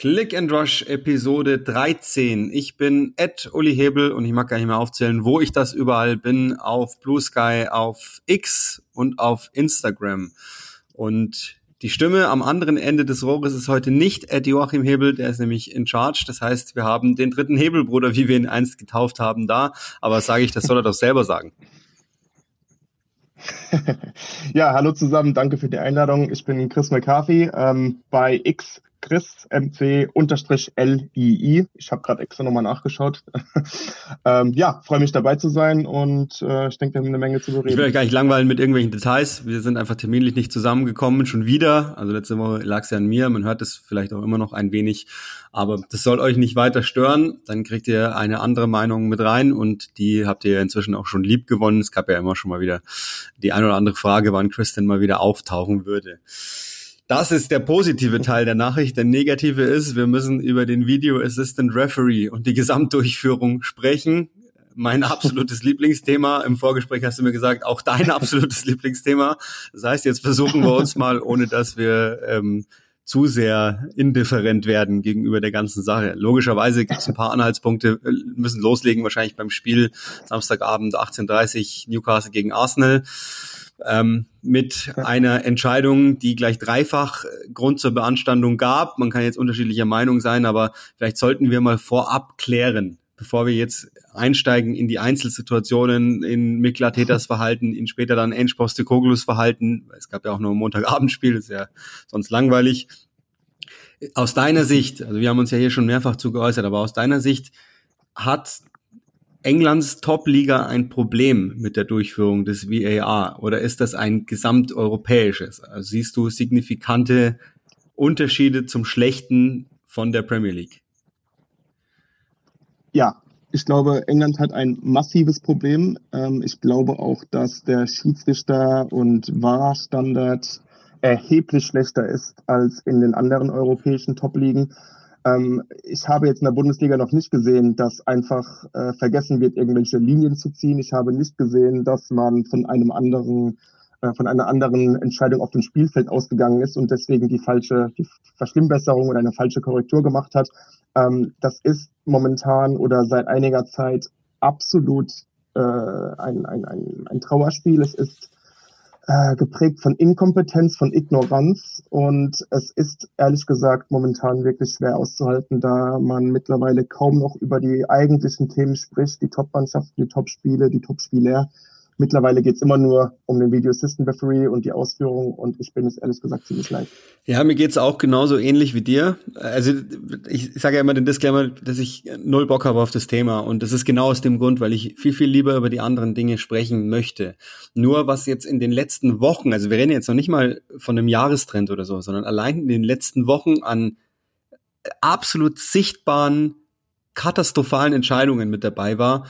Click and Rush Episode 13. Ich bin Ed Uli Hebel und ich mag gar nicht mehr aufzählen, wo ich das überall bin. Auf Blue Sky, auf X und auf Instagram. Und die Stimme am anderen Ende des Rohres ist heute nicht Ed Joachim Hebel, der ist nämlich in charge. Das heißt, wir haben den dritten Hebelbruder, wie wir ihn einst getauft haben, da. Aber sage ich, das soll er doch selber sagen. ja, hallo zusammen, danke für die Einladung. Ich bin Chris McCarthy ähm, bei X Chris MC-LII. Ich habe gerade extra nochmal nachgeschaut. ähm, ja, freue mich dabei zu sein und äh, ich denke, wir haben eine Menge zu bereden. Ich will euch gar nicht langweilen mit irgendwelchen Details. Wir sind einfach terminlich nicht zusammengekommen, schon wieder. Also letzte Woche lag es ja an mir. Man hört es vielleicht auch immer noch ein wenig. Aber das soll euch nicht weiter stören. Dann kriegt ihr eine andere Meinung mit rein und die habt ihr inzwischen auch schon lieb gewonnen. Es gab ja immer schon mal wieder die ein oder andere Frage, wann Chris denn mal wieder auftauchen würde. Das ist der positive Teil der Nachricht. Der negative ist, wir müssen über den Video Assistant Referee und die Gesamtdurchführung sprechen. Mein absolutes Lieblingsthema. Im Vorgespräch hast du mir gesagt, auch dein absolutes Lieblingsthema. Das heißt, jetzt versuchen wir uns mal, ohne dass wir ähm, zu sehr indifferent werden gegenüber der ganzen Sache. Logischerweise gibt es ein paar Anhaltspunkte, müssen loslegen wahrscheinlich beim Spiel Samstagabend 18.30 Newcastle gegen Arsenal ähm, mit einer Entscheidung, die gleich dreifach Grund zur Beanstandung gab. Man kann jetzt unterschiedlicher Meinung sein, aber vielleicht sollten wir mal vorab klären, bevor wir jetzt einsteigen in die Einzelsituationen, in Mikla Teters Verhalten, in später dann Ensch Postecoglus Verhalten. Es gab ja auch nur ein Montagabendspiel, das ist ja sonst langweilig. Aus deiner Sicht, also wir haben uns ja hier schon mehrfach zu geäußert, aber aus deiner Sicht hat Englands Top-Liga ein Problem mit der Durchführung des VAR oder ist das ein gesamteuropäisches? Also siehst du signifikante Unterschiede zum Schlechten von der Premier League? Ja, ich glaube, England hat ein massives Problem. Ähm, ich glaube auch, dass der Schiedsrichter- und VAR-Standard erheblich schlechter ist als in den anderen europäischen Top-Ligen. Ähm, ich habe jetzt in der Bundesliga noch nicht gesehen, dass einfach äh, vergessen wird, irgendwelche Linien zu ziehen. Ich habe nicht gesehen, dass man von einem anderen äh, von einer anderen Entscheidung auf dem Spielfeld ausgegangen ist und deswegen die falsche die Verschlimmbesserung oder eine falsche Korrektur gemacht hat. Ähm, das ist momentan oder seit einiger Zeit absolut äh, ein, ein, ein, ein Trauerspiel. Es ist äh, geprägt von Inkompetenz, von Ignoranz und es ist ehrlich gesagt momentan wirklich schwer auszuhalten, da man mittlerweile kaum noch über die eigentlichen Themen spricht, die Top-Mannschaften, die Top-Spiele, die Top-Spieler. Mittlerweile geht's immer nur um den Video Assistant Referee und die Ausführung und ich bin es ehrlich gesagt ziemlich leid. Ja, mir geht's auch genauso ähnlich wie dir. Also ich sage ja immer den Disclaimer, dass ich null Bock habe auf das Thema und das ist genau aus dem Grund, weil ich viel, viel lieber über die anderen Dinge sprechen möchte. Nur was jetzt in den letzten Wochen, also wir reden jetzt noch nicht mal von einem Jahrestrend oder so, sondern allein in den letzten Wochen an absolut sichtbaren, katastrophalen Entscheidungen mit dabei war,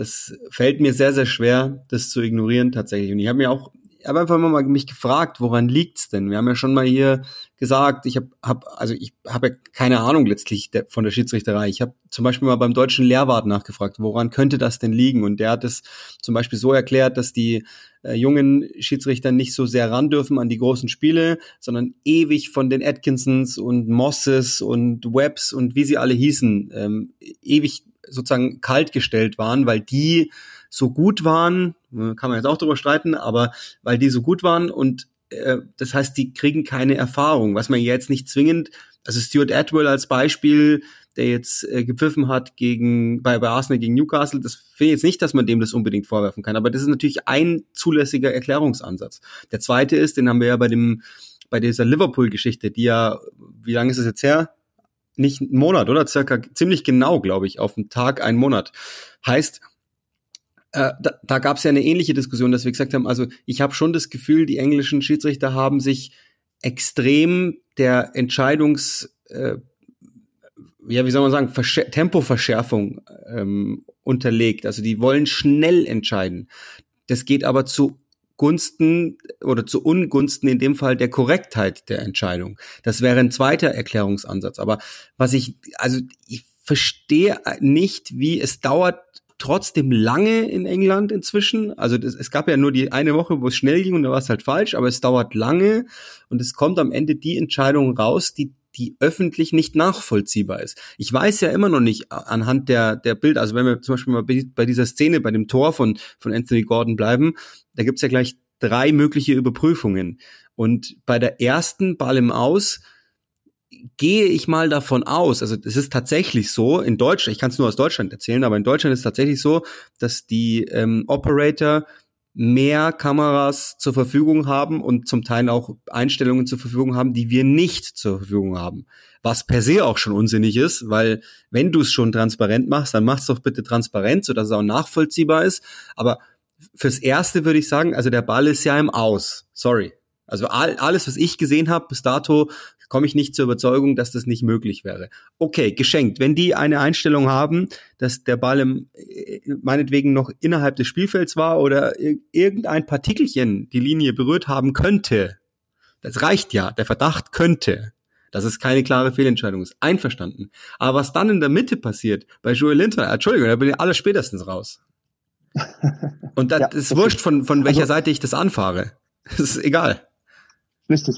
das fällt mir sehr, sehr schwer, das zu ignorieren tatsächlich. Und ich habe mir auch, ich habe einfach mal mich gefragt, woran liegt's denn? Wir haben ja schon mal hier gesagt, ich habe, hab, also ich habe ja keine Ahnung letztlich der, von der Schiedsrichterei. Ich habe zum Beispiel mal beim deutschen Lehrwart nachgefragt, woran könnte das denn liegen? Und der hat es zum Beispiel so erklärt, dass die äh, jungen Schiedsrichter nicht so sehr ran dürfen an die großen Spiele, sondern ewig von den Atkinsons und Mosses und Webbs und wie sie alle hießen, ähm, ewig sozusagen kalt gestellt waren, weil die so gut waren, äh, kann man jetzt auch drüber streiten, aber weil die so gut waren und äh, das heißt, die kriegen keine Erfahrung, was man jetzt nicht zwingend, also Stuart Atwell als Beispiel, der jetzt äh, gepfiffen hat gegen bei, bei Arsenal gegen Newcastle, das finde ich jetzt nicht, dass man dem das unbedingt vorwerfen kann, aber das ist natürlich ein zulässiger Erklärungsansatz. Der zweite ist, den haben wir ja bei dem bei dieser Liverpool-Geschichte, die ja, wie lange ist es jetzt her? Nicht einen Monat, oder? Circa ziemlich genau, glaube ich, auf den Tag einen Monat. Heißt, äh, da, da gab es ja eine ähnliche Diskussion, dass wir gesagt haben, also ich habe schon das Gefühl, die englischen Schiedsrichter haben sich extrem der Entscheidungs, äh, ja, wie soll man sagen, Verschär Tempoverschärfung ähm, unterlegt. Also die wollen schnell entscheiden. Das geht aber zu Gunsten oder zu Ungunsten in dem Fall der Korrektheit der Entscheidung. Das wäre ein zweiter Erklärungsansatz. Aber was ich, also ich verstehe nicht, wie es dauert trotzdem lange in England inzwischen. Also das, es gab ja nur die eine Woche, wo es schnell ging und da war es halt falsch, aber es dauert lange und es kommt am Ende die Entscheidung raus, die die öffentlich nicht nachvollziehbar ist. Ich weiß ja immer noch nicht anhand der, der Bilder, also wenn wir zum Beispiel mal bei dieser Szene, bei dem Tor von, von Anthony Gordon bleiben, da gibt's ja gleich drei mögliche Überprüfungen. Und bei der ersten Ball im Aus gehe ich mal davon aus, also es ist tatsächlich so, in Deutschland, ich kann es nur aus Deutschland erzählen, aber in Deutschland ist es tatsächlich so, dass die ähm, Operator mehr Kameras zur Verfügung haben und zum Teil auch Einstellungen zur Verfügung haben, die wir nicht zur Verfügung haben. Was per se auch schon unsinnig ist, weil wenn du es schon transparent machst, dann mach's doch bitte transparent, sodass es auch nachvollziehbar ist. Aber fürs Erste würde ich sagen, also der Ball ist ja im Aus. Sorry. Also all, alles, was ich gesehen habe bis dato, komme ich nicht zur Überzeugung, dass das nicht möglich wäre. Okay, geschenkt. Wenn die eine Einstellung haben, dass der Ball im, äh, meinetwegen noch innerhalb des Spielfelds war oder irgendein Partikelchen die Linie berührt haben könnte, das reicht ja. Der Verdacht könnte. dass es keine klare Fehlentscheidung ist. Einverstanden. Aber was dann in der Mitte passiert, bei Joel Linton, Entschuldigung, da bin ich alle spätestens raus. Und das ja, ist wurscht, von, von welcher also, Seite ich das anfahre. Das ist egal. Richtig.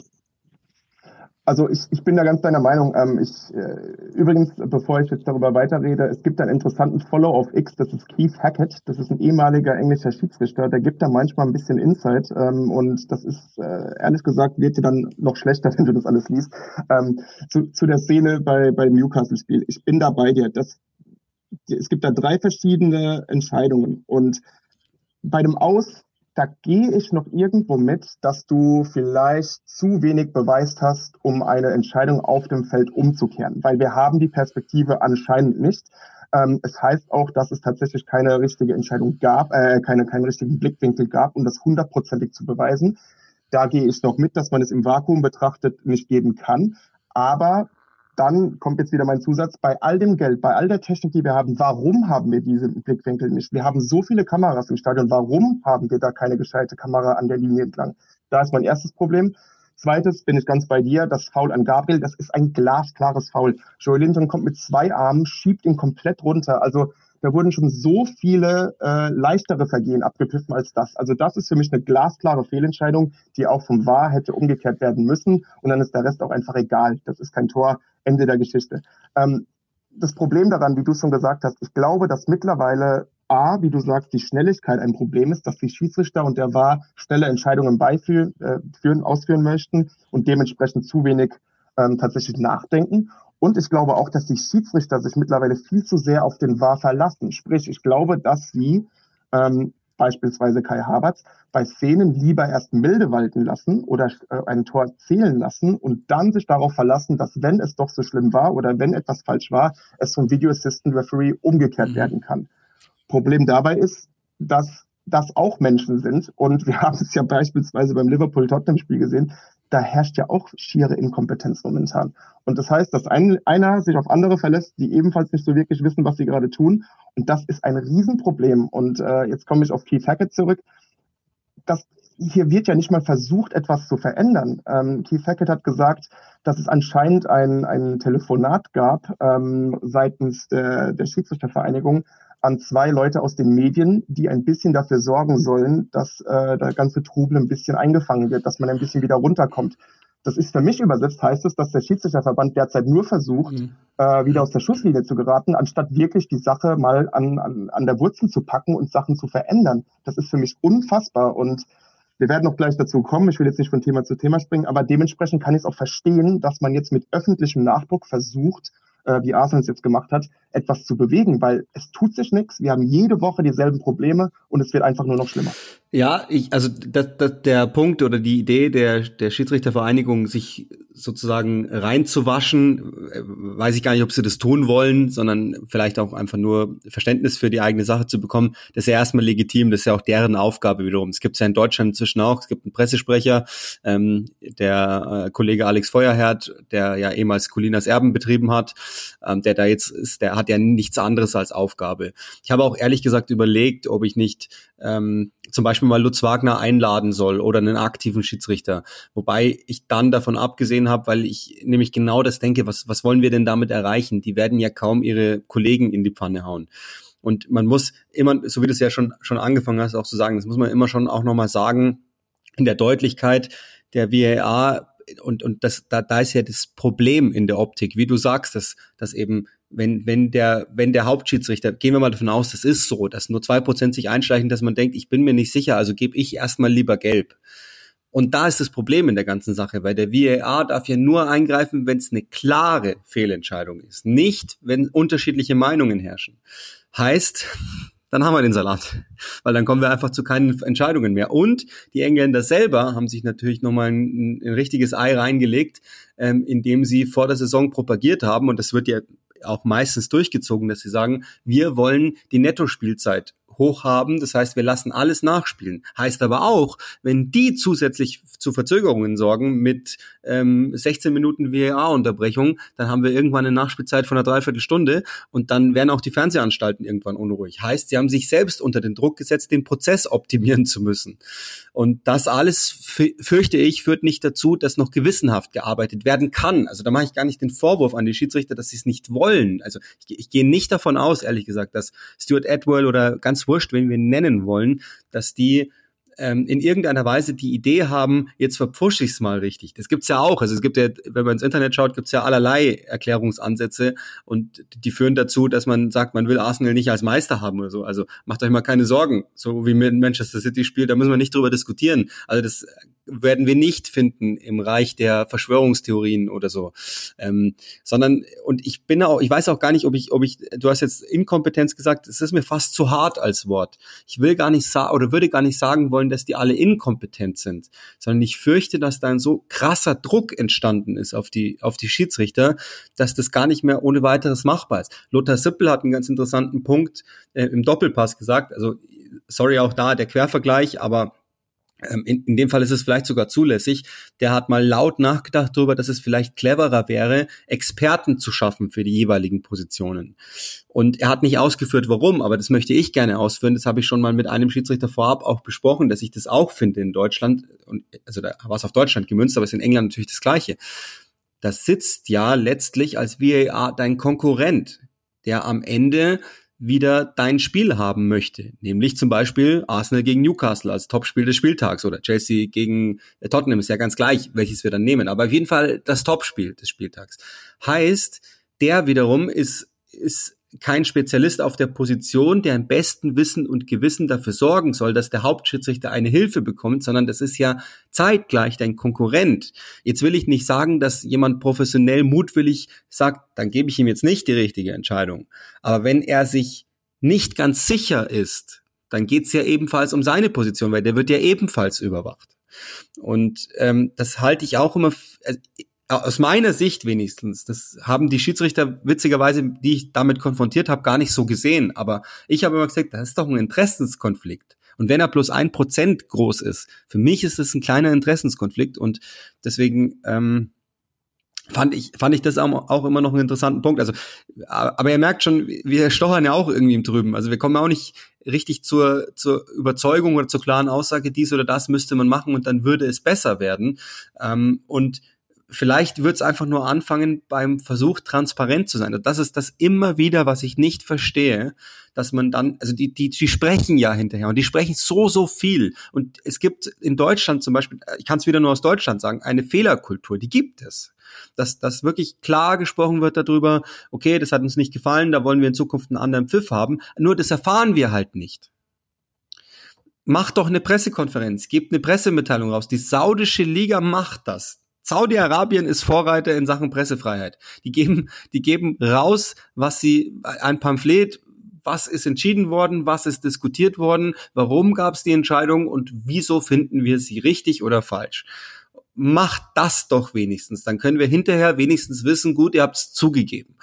Also ich, ich bin da ganz deiner Meinung. Ähm, ich, äh, übrigens, bevor ich jetzt darüber weiterrede, es gibt einen interessanten Follow auf X, das ist Keith Hackett, das ist ein ehemaliger englischer Schiedsrichter, der gibt da manchmal ein bisschen Insight ähm, und das ist, äh, ehrlich gesagt, wird dir dann noch schlechter, wenn du das alles liest. Ähm, zu, zu der Szene bei, bei dem Newcastle-Spiel. Ich bin da bei dir. Das, es gibt da drei verschiedene Entscheidungen und bei dem Aus da gehe ich noch irgendwo mit, dass du vielleicht zu wenig beweist hast, um eine Entscheidung auf dem Feld umzukehren, weil wir haben die Perspektive anscheinend nicht. Ähm, es heißt auch, dass es tatsächlich keine richtige Entscheidung gab, äh, keine, keinen richtigen Blickwinkel gab, um das hundertprozentig zu beweisen. Da gehe ich noch mit, dass man es im Vakuum betrachtet nicht geben kann. Aber dann kommt jetzt wieder mein Zusatz, bei all dem Geld, bei all der Technik, die wir haben, warum haben wir diese Blickwinkel nicht? Wir haben so viele Kameras im Stadion, warum haben wir da keine gescheite Kamera an der Linie entlang? Da ist mein erstes Problem. Zweites bin ich ganz bei dir, das Foul an Gabriel, das ist ein glasklares Foul. Joey Linton kommt mit zwei Armen, schiebt ihn komplett runter. Also da wurden schon so viele äh, leichtere Vergehen abgepfiffen als das. Also das ist für mich eine glasklare Fehlentscheidung, die auch vom VAR hätte umgekehrt werden müssen. Und dann ist der Rest auch einfach egal. Das ist kein Tor, Ende der Geschichte. Ähm, das Problem daran, wie du schon gesagt hast, ich glaube, dass mittlerweile A, wie du sagst, die Schnelligkeit ein Problem ist, dass die Schiedsrichter und der VAR schnelle Entscheidungen beiführen, äh, führen, ausführen möchten und dementsprechend zu wenig ähm, tatsächlich nachdenken. Und ich glaube auch, dass die Schiedsrichter sich mittlerweile viel zu sehr auf den VAR verlassen. Sprich, ich glaube, dass sie ähm, beispielsweise Kai Havertz bei Szenen lieber erst milde walten lassen oder äh, ein Tor zählen lassen und dann sich darauf verlassen, dass wenn es doch so schlimm war oder wenn etwas falsch war, es vom Video Assistant Referee umgekehrt mhm. werden kann. Problem dabei ist, dass das auch Menschen sind und wir haben es ja beispielsweise beim Liverpool-Tottenham-Spiel gesehen, da herrscht ja auch schiere Inkompetenz momentan. Und das heißt, dass ein, einer sich auf andere verlässt, die ebenfalls nicht so wirklich wissen, was sie gerade tun. Und das ist ein Riesenproblem. Und äh, jetzt komme ich auf Keith Hackett zurück. Das, hier wird ja nicht mal versucht, etwas zu verändern. Ähm, Keith Hackett hat gesagt, dass es anscheinend ein, ein Telefonat gab ähm, seitens der, der Schiedsrichtervereinigung, an zwei Leute aus den Medien, die ein bisschen dafür sorgen sollen, dass äh, der ganze Trubel ein bisschen eingefangen wird, dass man ein bisschen wieder runterkommt. Das ist für mich übersetzt, heißt es, dass der Schiedsrichterverband derzeit nur versucht, mhm. äh, wieder aus der Schusslinie zu geraten, anstatt wirklich die Sache mal an, an, an der Wurzel zu packen und Sachen zu verändern. Das ist für mich unfassbar und wir werden noch gleich dazu kommen. Ich will jetzt nicht von Thema zu Thema springen, aber dementsprechend kann ich es auch verstehen, dass man jetzt mit öffentlichem Nachdruck versucht, äh, wie Arsenal es jetzt gemacht hat, etwas zu bewegen, weil es tut sich nichts. Wir haben jede Woche dieselben Probleme und es wird einfach nur noch schlimmer. Ja, ich, also das, das, der Punkt oder die Idee der, der Schiedsrichtervereinigung, sich sozusagen reinzuwaschen, äh, weiß ich gar nicht, ob sie das tun wollen, sondern vielleicht auch einfach nur Verständnis für die eigene Sache zu bekommen. Das ist ja erstmal legitim, das ist ja auch deren Aufgabe wiederum. Es gibt es ja in Deutschland inzwischen auch, es gibt einen Pressesprecher, ähm, der äh, Kollege Alex Feuerherd, der ja ehemals Colinas Erben betrieben hat, ähm, der da jetzt ist, der hat ja nichts anderes als Aufgabe. Ich habe auch ehrlich gesagt überlegt, ob ich nicht ähm, zum Beispiel mal Lutz Wagner einladen soll oder einen aktiven Schiedsrichter. Wobei ich dann davon abgesehen habe, weil ich nämlich genau das denke, was, was wollen wir denn damit erreichen? Die werden ja kaum ihre Kollegen in die Pfanne hauen. Und man muss immer, so wie du es ja schon, schon angefangen hast, auch zu sagen, das muss man immer schon auch nochmal sagen, in der Deutlichkeit, der VAR und, und das, da, da ist ja das Problem in der Optik, wie du sagst, dass, dass eben, wenn, wenn der, wenn der Hauptschiedsrichter, gehen wir mal davon aus, das ist so, dass nur zwei Prozent sich einschleichen, dass man denkt, ich bin mir nicht sicher, also gebe ich erstmal lieber gelb. Und da ist das Problem in der ganzen Sache, weil der VAR darf ja nur eingreifen, wenn es eine klare Fehlentscheidung ist, nicht wenn unterschiedliche Meinungen herrschen. Heißt, dann haben wir den Salat, weil dann kommen wir einfach zu keinen Entscheidungen mehr. Und die Engländer selber haben sich natürlich nochmal ein, ein richtiges Ei reingelegt, ähm, indem sie vor der Saison propagiert haben, und das wird ja auch meistens durchgezogen, dass sie sagen, wir wollen die Nettospielzeit hoch haben. Das heißt, wir lassen alles nachspielen. Heißt aber auch, wenn die zusätzlich zu Verzögerungen sorgen mit ähm, 16 Minuten VAR-Unterbrechung, dann haben wir irgendwann eine Nachspielzeit von einer Dreiviertelstunde und dann werden auch die Fernsehanstalten irgendwann unruhig. Heißt, sie haben sich selbst unter den Druck gesetzt, den Prozess optimieren zu müssen. Und das alles, fürchte ich, führt nicht dazu, dass noch gewissenhaft gearbeitet werden kann. Also da mache ich gar nicht den Vorwurf an die Schiedsrichter, dass sie es nicht wollen. Also ich, ich gehe nicht davon aus, ehrlich gesagt, dass Stuart Atwell oder ganz wurscht, wen wir nennen wollen, dass die ähm, in irgendeiner Weise die Idee haben, jetzt verpfusche ich es mal richtig. Das gibt's ja auch. Also es gibt ja, wenn man ins Internet schaut, gibt's ja allerlei Erklärungsansätze und die führen dazu, dass man sagt, man will Arsenal nicht als Meister haben oder so. Also macht euch mal keine Sorgen. So wie Manchester City spielt, da müssen wir nicht drüber diskutieren. Also das werden wir nicht finden im Reich der Verschwörungstheorien oder so, ähm, sondern und ich bin auch, ich weiß auch gar nicht, ob ich, ob ich, du hast jetzt Inkompetenz gesagt, es ist mir fast zu hart als Wort. Ich will gar nicht sagen oder würde gar nicht sagen wollen, dass die alle inkompetent sind, sondern ich fürchte, dass da ein so krasser Druck entstanden ist auf die auf die Schiedsrichter, dass das gar nicht mehr ohne weiteres machbar ist. Lothar Sippel hat einen ganz interessanten Punkt äh, im Doppelpass gesagt, also sorry auch da der Quervergleich, aber in, in dem Fall ist es vielleicht sogar zulässig, der hat mal laut nachgedacht darüber, dass es vielleicht cleverer wäre, Experten zu schaffen für die jeweiligen Positionen. Und er hat nicht ausgeführt, warum, aber das möchte ich gerne ausführen. Das habe ich schon mal mit einem Schiedsrichter vorab auch besprochen, dass ich das auch finde in Deutschland. Und also da war es auf Deutschland gemünzt, aber es ist in England natürlich das Gleiche. Das sitzt ja letztlich als VAR dein Konkurrent, der am Ende wieder dein Spiel haben möchte. Nämlich zum Beispiel Arsenal gegen Newcastle als Topspiel des Spieltags oder Chelsea gegen äh, Tottenham ist ja ganz gleich, welches wir dann nehmen. Aber auf jeden Fall das Topspiel des Spieltags. Heißt, der wiederum ist, ist kein Spezialist auf der Position, der im besten Wissen und Gewissen dafür sorgen soll, dass der Hauptschiedsrichter eine Hilfe bekommt, sondern das ist ja zeitgleich dein Konkurrent. Jetzt will ich nicht sagen, dass jemand professionell mutwillig sagt, dann gebe ich ihm jetzt nicht die richtige Entscheidung. Aber wenn er sich nicht ganz sicher ist, dann geht's ja ebenfalls um seine Position, weil der wird ja ebenfalls überwacht. Und ähm, das halte ich auch immer. Also aus meiner Sicht wenigstens, das haben die Schiedsrichter witzigerweise, die ich damit konfrontiert habe, gar nicht so gesehen. Aber ich habe immer gesagt, das ist doch ein Interessenskonflikt. Und wenn er plus ein Prozent groß ist, für mich ist es ein kleiner Interessenskonflikt und deswegen ähm, fand ich fand ich das auch, auch immer noch einen interessanten Punkt. Also, aber ihr merkt schon, wir stochern ja auch irgendwie im Trüben. Also wir kommen auch nicht richtig zur zur Überzeugung oder zur klaren Aussage, dies oder das müsste man machen und dann würde es besser werden. Ähm, und vielleicht wird es einfach nur anfangen beim Versuch, transparent zu sein. Das ist das immer wieder, was ich nicht verstehe, dass man dann, also die, die, die sprechen ja hinterher und die sprechen so, so viel. Und es gibt in Deutschland zum Beispiel, ich kann es wieder nur aus Deutschland sagen, eine Fehlerkultur, die gibt es. Dass, dass wirklich klar gesprochen wird darüber, okay, das hat uns nicht gefallen, da wollen wir in Zukunft einen anderen Pfiff haben. Nur das erfahren wir halt nicht macht doch eine Pressekonferenz, gebt eine Pressemitteilung raus. Die saudische Liga macht das. Saudi-Arabien ist Vorreiter in Sachen Pressefreiheit. Die geben, die geben raus, was sie, ein Pamphlet, was ist entschieden worden, was ist diskutiert worden, warum gab es die Entscheidung und wieso finden wir sie richtig oder falsch macht das doch wenigstens. Dann können wir hinterher wenigstens wissen, gut, ihr habt es zugegeben.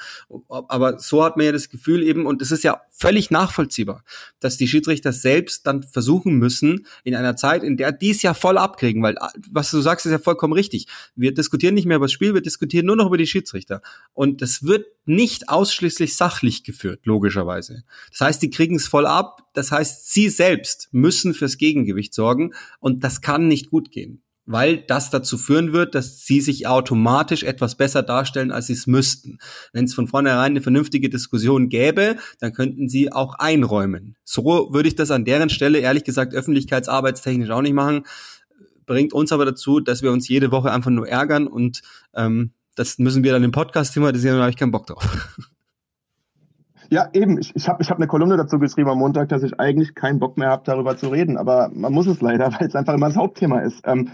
Aber so hat man ja das Gefühl eben, und es ist ja völlig nachvollziehbar, dass die Schiedsrichter selbst dann versuchen müssen, in einer Zeit, in der dies ja voll abkriegen, weil was du sagst, ist ja vollkommen richtig. Wir diskutieren nicht mehr über das Spiel, wir diskutieren nur noch über die Schiedsrichter. Und das wird nicht ausschließlich sachlich geführt, logischerweise. Das heißt, die kriegen es voll ab. Das heißt, sie selbst müssen fürs Gegengewicht sorgen. Und das kann nicht gut gehen weil das dazu führen wird, dass sie sich automatisch etwas besser darstellen, als sie es müssten. Wenn es von vornherein eine vernünftige Diskussion gäbe, dann könnten sie auch einräumen. So würde ich das an deren Stelle ehrlich gesagt öffentlichkeitsarbeitstechnisch auch nicht machen bringt uns aber dazu, dass wir uns jede Woche einfach nur ärgern und ähm, das müssen wir dann im Podcast thematisieren, da habe ich keinen Bock drauf. Ja, eben. Ich, ich habe ich hab eine Kolumne dazu geschrieben am Montag, dass ich eigentlich keinen Bock mehr habe, darüber zu reden. Aber man muss es leider, weil es einfach immer das Hauptthema ist. Ähm,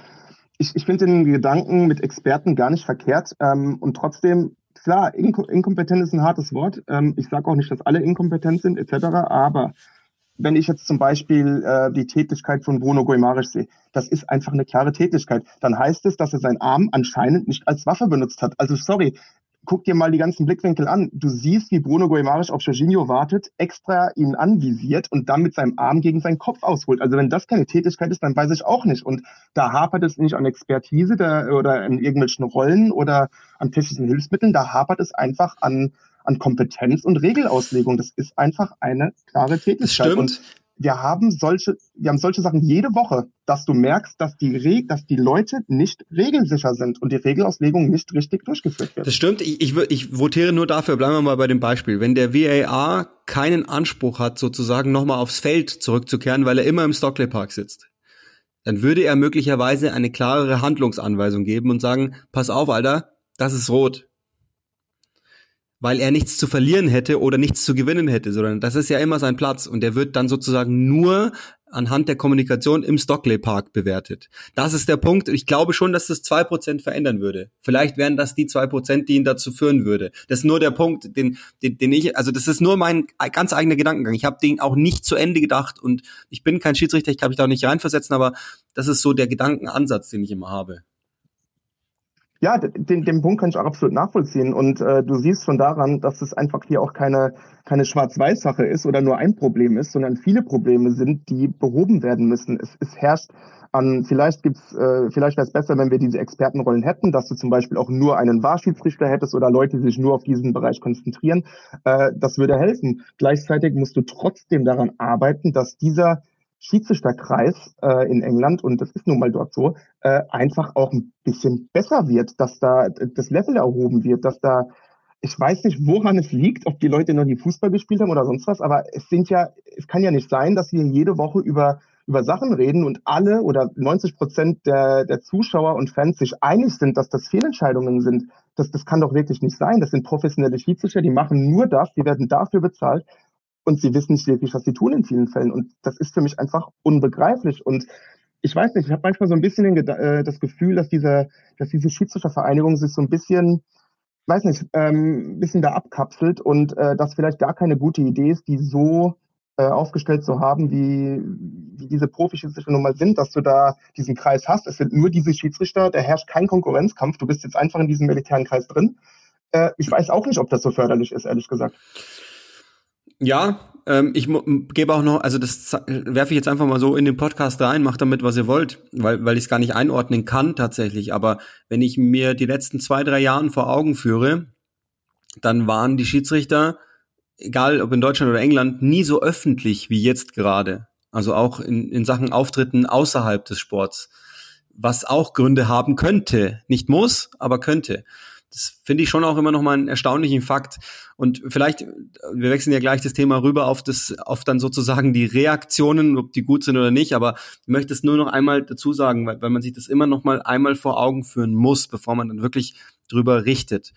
ich ich finde den Gedanken mit Experten gar nicht verkehrt. Ähm, und trotzdem, klar, Inko inkompetent ist ein hartes Wort. Ähm, ich sage auch nicht, dass alle inkompetent sind, etc. Aber wenn ich jetzt zum Beispiel äh, die Tätigkeit von Bruno Guimaraes sehe, das ist einfach eine klare Tätigkeit. Dann heißt es, dass er seinen Arm anscheinend nicht als Waffe benutzt hat. Also sorry, guck dir mal die ganzen Blickwinkel an. Du siehst, wie Bruno Guimaraes auf Jorginho wartet, extra ihn anvisiert und dann mit seinem Arm gegen seinen Kopf ausholt. Also wenn das keine Tätigkeit ist, dann weiß ich auch nicht. Und da hapert es nicht an Expertise da, oder an irgendwelchen Rollen oder an technischen Hilfsmitteln. Da hapert es einfach an, an Kompetenz und Regelauslegung. Das ist einfach eine klare Tätigkeit. Das stimmt. Und wir haben solche, wir haben solche Sachen jede Woche, dass du merkst, dass die, Re dass die Leute nicht regelsicher sind und die Regelauslegung nicht richtig durchgeführt wird. Das stimmt. Ich, ich, ich votiere nur dafür, bleiben wir mal bei dem Beispiel. Wenn der VAR keinen Anspruch hat, sozusagen nochmal aufs Feld zurückzukehren, weil er immer im Stockley Park sitzt, dann würde er möglicherweise eine klarere Handlungsanweisung geben und sagen, pass auf, Alter, das ist rot weil er nichts zu verlieren hätte oder nichts zu gewinnen hätte, sondern das ist ja immer sein Platz und der wird dann sozusagen nur anhand der Kommunikation im Stockley Park bewertet. Das ist der Punkt. Ich glaube schon, dass das zwei Prozent verändern würde. Vielleicht wären das die zwei Prozent, die ihn dazu führen würde. Das ist nur der Punkt, den, den, den ich, also das ist nur mein ganz eigener Gedankengang. Ich habe den auch nicht zu Ende gedacht und ich bin kein Schiedsrichter, ich kann mich da auch nicht reinversetzen, aber das ist so der Gedankenansatz, den ich immer habe. Ja, den, den Punkt kann ich auch absolut nachvollziehen. Und äh, du siehst schon daran, dass es einfach hier auch keine, keine Schwarz-Weiß-Sache ist oder nur ein Problem ist, sondern viele Probleme sind, die behoben werden müssen. Es, es herrscht an, vielleicht gibt's, äh, vielleicht wäre es besser, wenn wir diese Expertenrollen hätten, dass du zum Beispiel auch nur einen Wahrschiedsrichter hättest oder Leute, die sich nur auf diesen Bereich konzentrieren. Äh, das würde helfen. Gleichzeitig musst du trotzdem daran arbeiten, dass dieser Schiedsrichterkreis äh, in England, und das ist nun mal dort so, äh, einfach auch ein bisschen besser wird, dass da das Level erhoben wird, dass da, ich weiß nicht, woran es liegt, ob die Leute noch nie Fußball gespielt haben oder sonst was, aber es sind ja, es kann ja nicht sein, dass wir jede Woche über über Sachen reden und alle oder 90 Prozent der, der Zuschauer und Fans sich einig sind, dass das Fehlentscheidungen sind. Das, das kann doch wirklich nicht sein. Das sind professionelle Schiedsrichter, die machen nur das, die werden dafür bezahlt und sie wissen nicht wirklich, was sie tun in vielen Fällen. Und das ist für mich einfach unbegreiflich. Und ich weiß nicht, ich habe manchmal so ein bisschen äh, das Gefühl, dass diese, dass diese Schiedsrichtervereinigung sich so ein bisschen, weiß nicht, ähm, ein bisschen da abkapselt und äh, das vielleicht gar keine gute Idee ist, die so äh, aufgestellt zu haben, wie, wie diese Profi-Schiedsrichter nun mal sind, dass du da diesen Kreis hast. Es sind nur diese Schiedsrichter, da herrscht kein Konkurrenzkampf, du bist jetzt einfach in diesem militären Kreis drin. Äh, ich weiß auch nicht, ob das so förderlich ist, ehrlich gesagt. Ja, ähm, ich gebe auch noch, also das werfe ich jetzt einfach mal so in den Podcast rein, macht damit, was ihr wollt, weil, weil ich es gar nicht einordnen kann tatsächlich. Aber wenn ich mir die letzten zwei, drei Jahren vor Augen führe, dann waren die Schiedsrichter, egal ob in Deutschland oder England, nie so öffentlich wie jetzt gerade. Also auch in, in Sachen Auftritten außerhalb des Sports. Was auch Gründe haben könnte. Nicht muss, aber könnte. Das finde ich schon auch immer noch mal einen erstaunlichen Fakt. Und vielleicht, wir wechseln ja gleich das Thema rüber auf das, auf dann sozusagen die Reaktionen, ob die gut sind oder nicht. Aber ich möchte es nur noch einmal dazu sagen, weil, weil man sich das immer noch mal einmal vor Augen führen muss, bevor man dann wirklich drüber richtet.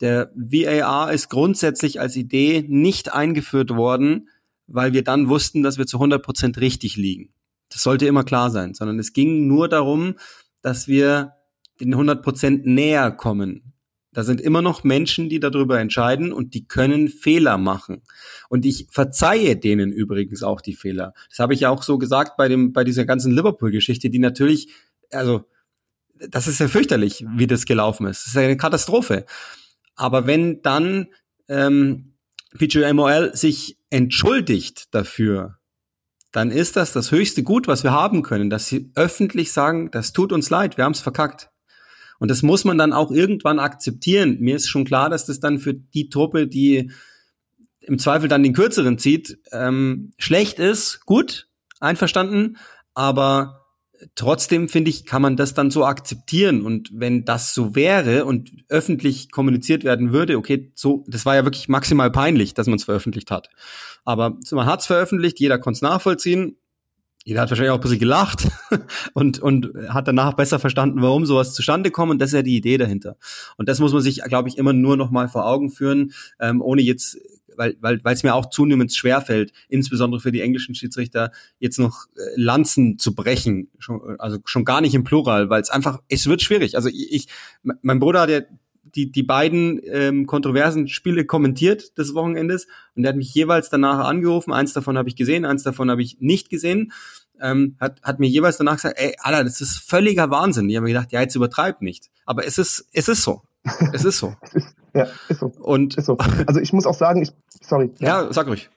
Der VAR ist grundsätzlich als Idee nicht eingeführt worden, weil wir dann wussten, dass wir zu 100 Prozent richtig liegen. Das sollte immer klar sein, sondern es ging nur darum, dass wir den 100 Prozent näher kommen. Da sind immer noch Menschen, die darüber entscheiden und die können Fehler machen. Und ich verzeihe denen übrigens auch die Fehler. Das habe ich ja auch so gesagt bei dem, bei dieser ganzen Liverpool-Geschichte, die natürlich, also, das ist ja fürchterlich, wie das gelaufen ist. Das ist eine Katastrophe. Aber wenn dann ähm, PGMOL sich entschuldigt dafür, dann ist das das höchste Gut, was wir haben können, dass sie öffentlich sagen, das tut uns leid, wir haben es verkackt. Und das muss man dann auch irgendwann akzeptieren. Mir ist schon klar, dass das dann für die Truppe, die im Zweifel dann den kürzeren zieht, ähm, schlecht ist. Gut, einverstanden. Aber trotzdem finde ich, kann man das dann so akzeptieren. Und wenn das so wäre und öffentlich kommuniziert werden würde, okay, so, das war ja wirklich maximal peinlich, dass man es veröffentlicht hat. Aber man hat es veröffentlicht, jeder konnte es nachvollziehen. Jeder hat wahrscheinlich auch ein bisschen gelacht und, und hat danach besser verstanden, warum sowas zustande kommt. Und das ist ja die Idee dahinter. Und das muss man sich, glaube ich, immer nur noch mal vor Augen führen, ähm, ohne jetzt weil weil weil es mir auch zunehmend schwerfällt, insbesondere für die englischen Schiedsrichter jetzt noch äh, Lanzen zu brechen, schon, also schon gar nicht im Plural, weil es einfach es wird schwierig. Also ich, ich mein Bruder hat ja die, die beiden ähm, kontroversen Spiele kommentiert des Wochenendes und der hat mich jeweils danach angerufen. Eins davon habe ich gesehen, eins davon habe ich nicht gesehen. Ähm, hat, hat mir jeweils danach gesagt, ey, Alter, das ist völliger Wahnsinn. Ich habe mir gedacht, ja, jetzt übertreibt nicht. Aber es ist, es ist so. Es ist so. ja, ist so. Und ist so. Also ich muss auch sagen, ich, sorry. Ja, sag ruhig.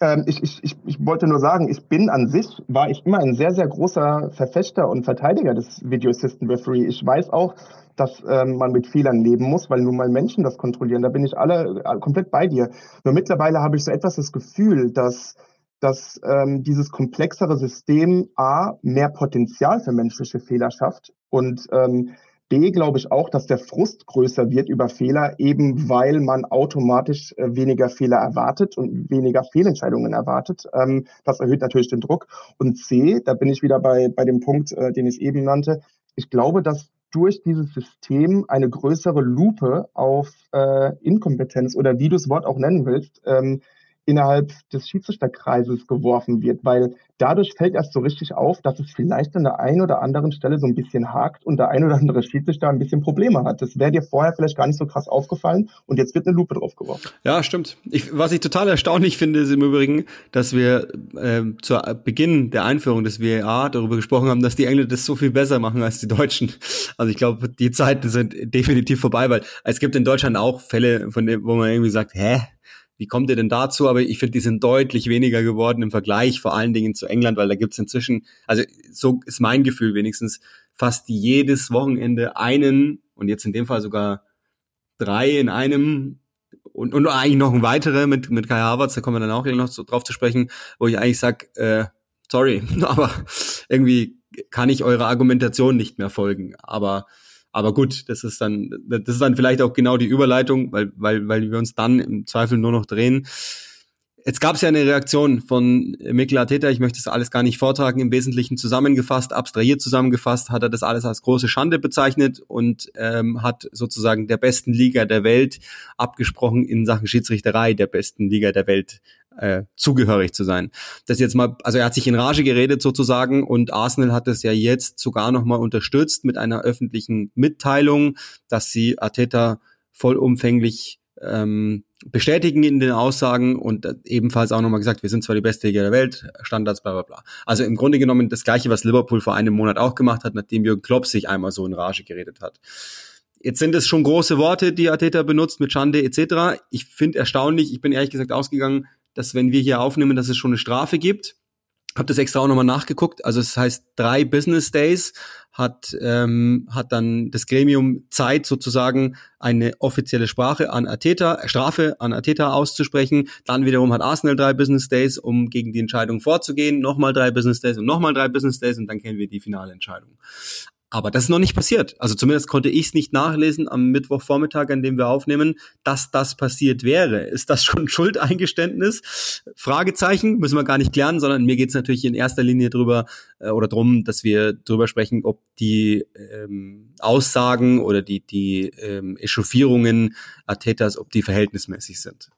Ähm, ich, ich, ich, ich wollte nur sagen, ich bin an sich, war ich immer ein sehr, sehr großer Verfechter und Verteidiger des Video Assistant Referee. Ich weiß auch, dass ähm, man mit Fehlern leben muss, weil nun mal Menschen das kontrollieren. Da bin ich alle äh, komplett bei dir. Nur mittlerweile habe ich so etwas das Gefühl, dass dass ähm, dieses komplexere System A mehr Potenzial für menschliche Fehler schafft und ähm, B glaube ich auch, dass der Frust größer wird über Fehler, eben weil man automatisch äh, weniger Fehler erwartet und weniger Fehlentscheidungen erwartet. Ähm, das erhöht natürlich den Druck. Und C, da bin ich wieder bei, bei dem Punkt, äh, den ich eben nannte. Ich glaube, dass durch dieses System eine größere Lupe auf äh, Inkompetenz oder wie du das Wort auch nennen willst, ähm, innerhalb des Schiedsrichterkreises geworfen wird, weil dadurch fällt erst so richtig auf, dass es vielleicht an der einen oder anderen Stelle so ein bisschen hakt und der ein oder andere Schiedsrichter ein bisschen Probleme hat. Das wäre dir vorher vielleicht gar nicht so krass aufgefallen und jetzt wird eine Lupe drauf geworfen. Ja, stimmt. Ich, was ich total erstaunlich finde, ist im Übrigen, dass wir äh, zu Beginn der Einführung des VAR darüber gesprochen haben, dass die Engländer das so viel besser machen als die Deutschen. Also ich glaube, die Zeiten sind definitiv vorbei, weil es gibt in Deutschland auch Fälle, von dem, wo man irgendwie sagt, hä, wie kommt ihr denn dazu? Aber ich finde, die sind deutlich weniger geworden im Vergleich, vor allen Dingen zu England, weil da gibt's inzwischen, also so ist mein Gefühl wenigstens, fast jedes Wochenende einen und jetzt in dem Fall sogar drei in einem und, und eigentlich noch ein weitere mit, mit Kai Havertz, da kommen wir dann auch noch so drauf zu sprechen, wo ich eigentlich sag, äh, sorry, aber irgendwie kann ich eurer Argumentation nicht mehr folgen. Aber aber gut, das ist dann, das ist dann vielleicht auch genau die Überleitung, weil, weil, weil wir uns dann im Zweifel nur noch drehen. Jetzt gab es ja eine Reaktion von Mikel Arteta, ich möchte das alles gar nicht vortragen, im Wesentlichen zusammengefasst, abstrahiert zusammengefasst, hat er das alles als große Schande bezeichnet und ähm, hat sozusagen der besten Liga der Welt abgesprochen, in Sachen Schiedsrichterei der besten Liga der Welt äh, zugehörig zu sein. Das jetzt mal, also er hat sich in Rage geredet sozusagen und Arsenal hat es ja jetzt sogar nochmal unterstützt mit einer öffentlichen Mitteilung, dass sie Arteta vollumfänglich ähm, bestätigen in den Aussagen und ebenfalls auch nochmal gesagt, wir sind zwar die beste Liga der Welt, Standards, bla bla bla. Also im Grunde genommen das gleiche, was Liverpool vor einem Monat auch gemacht hat, nachdem Jürgen Klopp sich einmal so in Rage geredet hat. Jetzt sind es schon große Worte, die Arteta benutzt mit Schande etc. Ich finde erstaunlich, ich bin ehrlich gesagt ausgegangen, dass wenn wir hier aufnehmen, dass es schon eine Strafe gibt. Hab das extra auch nochmal nachgeguckt. Also es heißt drei Business Days hat ähm, hat dann das Gremium Zeit sozusagen eine offizielle Sprache an Ateta, Strafe an Ateta auszusprechen. Dann wiederum hat Arsenal drei Business Days, um gegen die Entscheidung vorzugehen. Nochmal drei Business Days und nochmal drei Business Days und dann kennen wir die finale Entscheidung. Aber das ist noch nicht passiert. Also zumindest konnte ich es nicht nachlesen am Mittwochvormittag, an dem wir aufnehmen, dass das passiert wäre. Ist das schon Schuldeingeständnis? Fragezeichen, müssen wir gar nicht klären, sondern mir geht es natürlich in erster Linie drüber äh, oder drum, dass wir drüber sprechen, ob die ähm, Aussagen oder die, die ähm, Echauffierungen Athetas, ob die verhältnismäßig sind.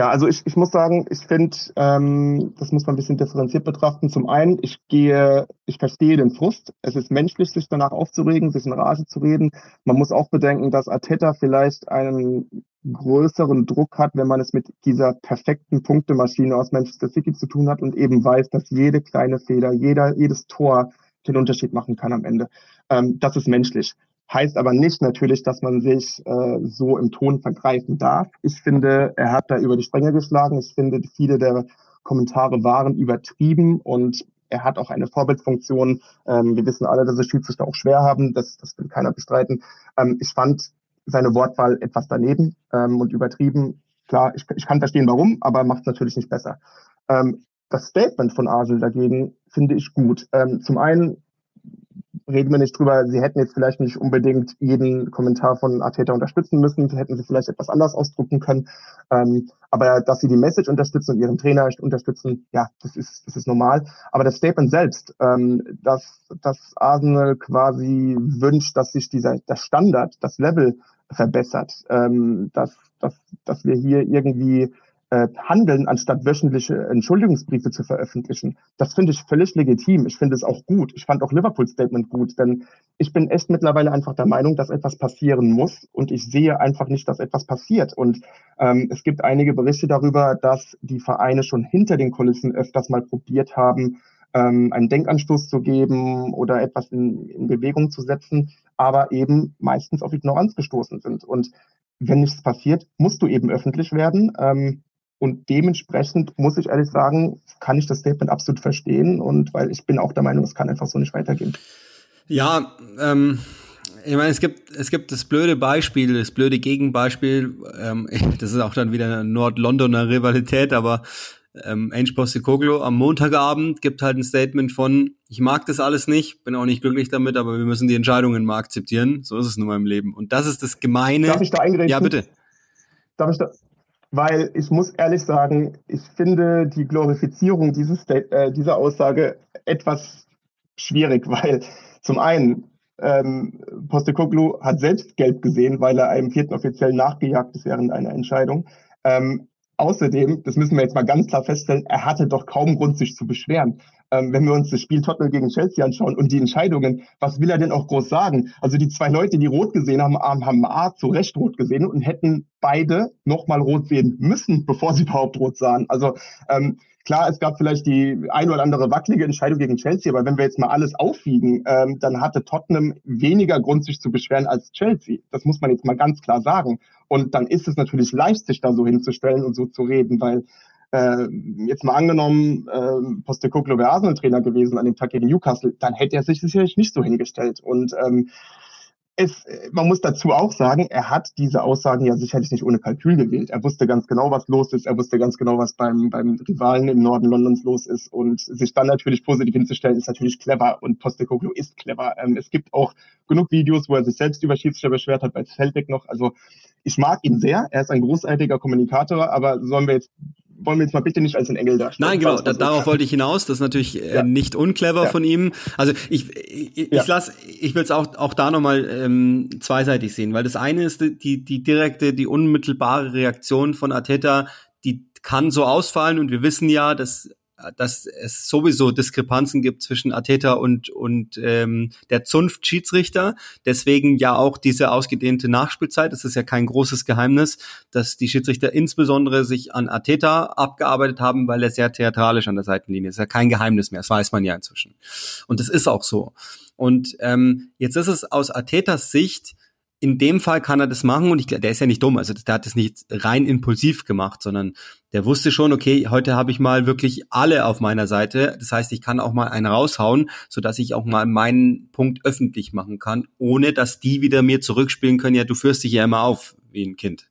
Ja, also ich, ich muss sagen, ich finde, ähm, das muss man ein bisschen differenziert betrachten. Zum einen, ich gehe, ich verstehe den Frust. Es ist menschlich, sich danach aufzuregen, sich in Rage zu reden. Man muss auch bedenken, dass Arteta vielleicht einen größeren Druck hat, wenn man es mit dieser perfekten Punktemaschine aus Manchester City zu tun hat und eben weiß, dass jede kleine Fehler, jeder, jedes Tor den Unterschied machen kann am Ende. Ähm, das ist menschlich. Heißt aber nicht natürlich, dass man sich äh, so im Ton vergreifen darf. Ich finde, er hat da über die Stränge geschlagen. Ich finde, viele der Kommentare waren übertrieben und er hat auch eine Vorbildfunktion. Ähm, wir wissen alle, dass es Schiedsrichter auch schwer haben. Das, das will keiner bestreiten. Ähm, ich fand seine Wortwahl etwas daneben ähm, und übertrieben. Klar, ich, ich kann verstehen, warum, aber macht es natürlich nicht besser. Ähm, das Statement von Arsenal dagegen finde ich gut. Ähm, zum einen reden wir nicht drüber, sie hätten jetzt vielleicht nicht unbedingt jeden Kommentar von Arteta unterstützen müssen, hätten sie vielleicht etwas anders ausdrucken können. Ähm, aber dass sie die Message unterstützen und ihren Trainer unterstützen, ja, das ist, das ist normal. Aber das Statement selbst, ähm, dass, dass Arsenal quasi wünscht, dass sich dieser, der Standard, das Level verbessert, ähm, dass, dass, dass wir hier irgendwie äh, handeln, anstatt wöchentliche Entschuldigungsbriefe zu veröffentlichen. Das finde ich völlig legitim. Ich finde es auch gut. Ich fand auch Liverpools Statement gut, denn ich bin echt mittlerweile einfach der Meinung, dass etwas passieren muss und ich sehe einfach nicht, dass etwas passiert. Und ähm, es gibt einige Berichte darüber, dass die Vereine schon hinter den Kulissen öfters mal probiert haben, ähm, einen Denkanstoß zu geben oder etwas in, in Bewegung zu setzen, aber eben meistens auf Ignoranz gestoßen sind. Und wenn nichts passiert, musst du eben öffentlich werden. Ähm, und dementsprechend muss ich ehrlich sagen, kann ich das Statement absolut verstehen und weil ich bin auch der Meinung, es kann einfach so nicht weitergehen. Ja, ähm, ich meine, es gibt, es gibt das blöde Beispiel, das blöde Gegenbeispiel, ähm, das ist auch dann wieder eine Nord-Londoner Rivalität, aber ähm, Ange Postecoglou am Montagabend gibt halt ein Statement von, ich mag das alles nicht, bin auch nicht glücklich damit, aber wir müssen die Entscheidungen mal akzeptieren. So ist es nun mal im Leben. Und das ist das Gemeine. Darf ich da eingreifen? Ja, bitte. Darf ich da, weil ich muss ehrlich sagen, ich finde die Glorifizierung dieses, äh, dieser Aussage etwas schwierig, weil zum einen ähm, Postecoglou hat selbst gelb gesehen, weil er einem vierten Offiziell nachgejagt ist während einer Entscheidung. Ähm, außerdem, das müssen wir jetzt mal ganz klar feststellen, er hatte doch kaum Grund, sich zu beschweren ähm, wenn wir uns das Spiel Tottenham gegen Chelsea anschauen und die Entscheidungen, was will er denn auch groß sagen? Also die zwei Leute, die rot gesehen haben, haben A zu Recht rot gesehen und hätten beide nochmal rot sehen müssen, bevor sie überhaupt rot sahen. Also ähm, klar, es gab vielleicht die ein oder andere wackelige Entscheidung gegen Chelsea, aber wenn wir jetzt mal alles aufwiegen, ähm, dann hatte Tottenham weniger Grund, sich zu beschweren als Chelsea. Das muss man jetzt mal ganz klar sagen. Und dann ist es natürlich leicht, sich da so hinzustellen und so zu reden, weil äh, jetzt mal angenommen, äh, Postecoglou wäre Arsenal-Trainer gewesen an dem Tag gegen Newcastle, dann hätte er sich sicherlich nicht so hingestellt. Und ähm, es, man muss dazu auch sagen, er hat diese Aussagen ja sicherlich nicht ohne Kalkül gewählt. Er wusste ganz genau, was los ist. Er wusste ganz genau, was beim, beim Rivalen im Norden Londons los ist. Und sich dann natürlich positiv hinzustellen, ist natürlich clever. Und Postecoglou ist clever. Ähm, es gibt auch genug Videos, wo er sich selbst über Schiedsrichter beschwert hat, bei Feldbeck noch. Also ich mag ihn sehr. Er ist ein großartiger Kommunikator. Aber sollen wir jetzt wollen wir jetzt mal bitte nicht als ein Engel darstellen. Nein, genau, da, darauf wollte ich hinaus. Das ist natürlich äh, ja. nicht unclever ja. von ihm. Also ich, ich, ja. ich lass, ich will es auch, auch da nochmal ähm, zweiseitig sehen, weil das eine ist die, die direkte, die unmittelbare Reaktion von Ateta, die kann so ausfallen und wir wissen ja, dass dass es sowieso Diskrepanzen gibt zwischen Ateta und, und ähm, der Zunft Schiedsrichter. Deswegen ja auch diese ausgedehnte Nachspielzeit. Es ist ja kein großes Geheimnis, dass die Schiedsrichter insbesondere sich an Ateta abgearbeitet haben, weil er sehr theatralisch an der Seitenlinie ist. ist ja kein Geheimnis mehr. Das weiß man ja inzwischen. Und das ist auch so. Und ähm, jetzt ist es aus Atetas Sicht in dem Fall kann er das machen und ich, der ist ja nicht dumm, also der hat das nicht rein impulsiv gemacht, sondern der wusste schon, okay, heute habe ich mal wirklich alle auf meiner Seite. Das heißt, ich kann auch mal einen raushauen, so dass ich auch mal meinen Punkt öffentlich machen kann, ohne dass die wieder mir zurückspielen können. Ja, du führst dich ja immer auf wie ein Kind.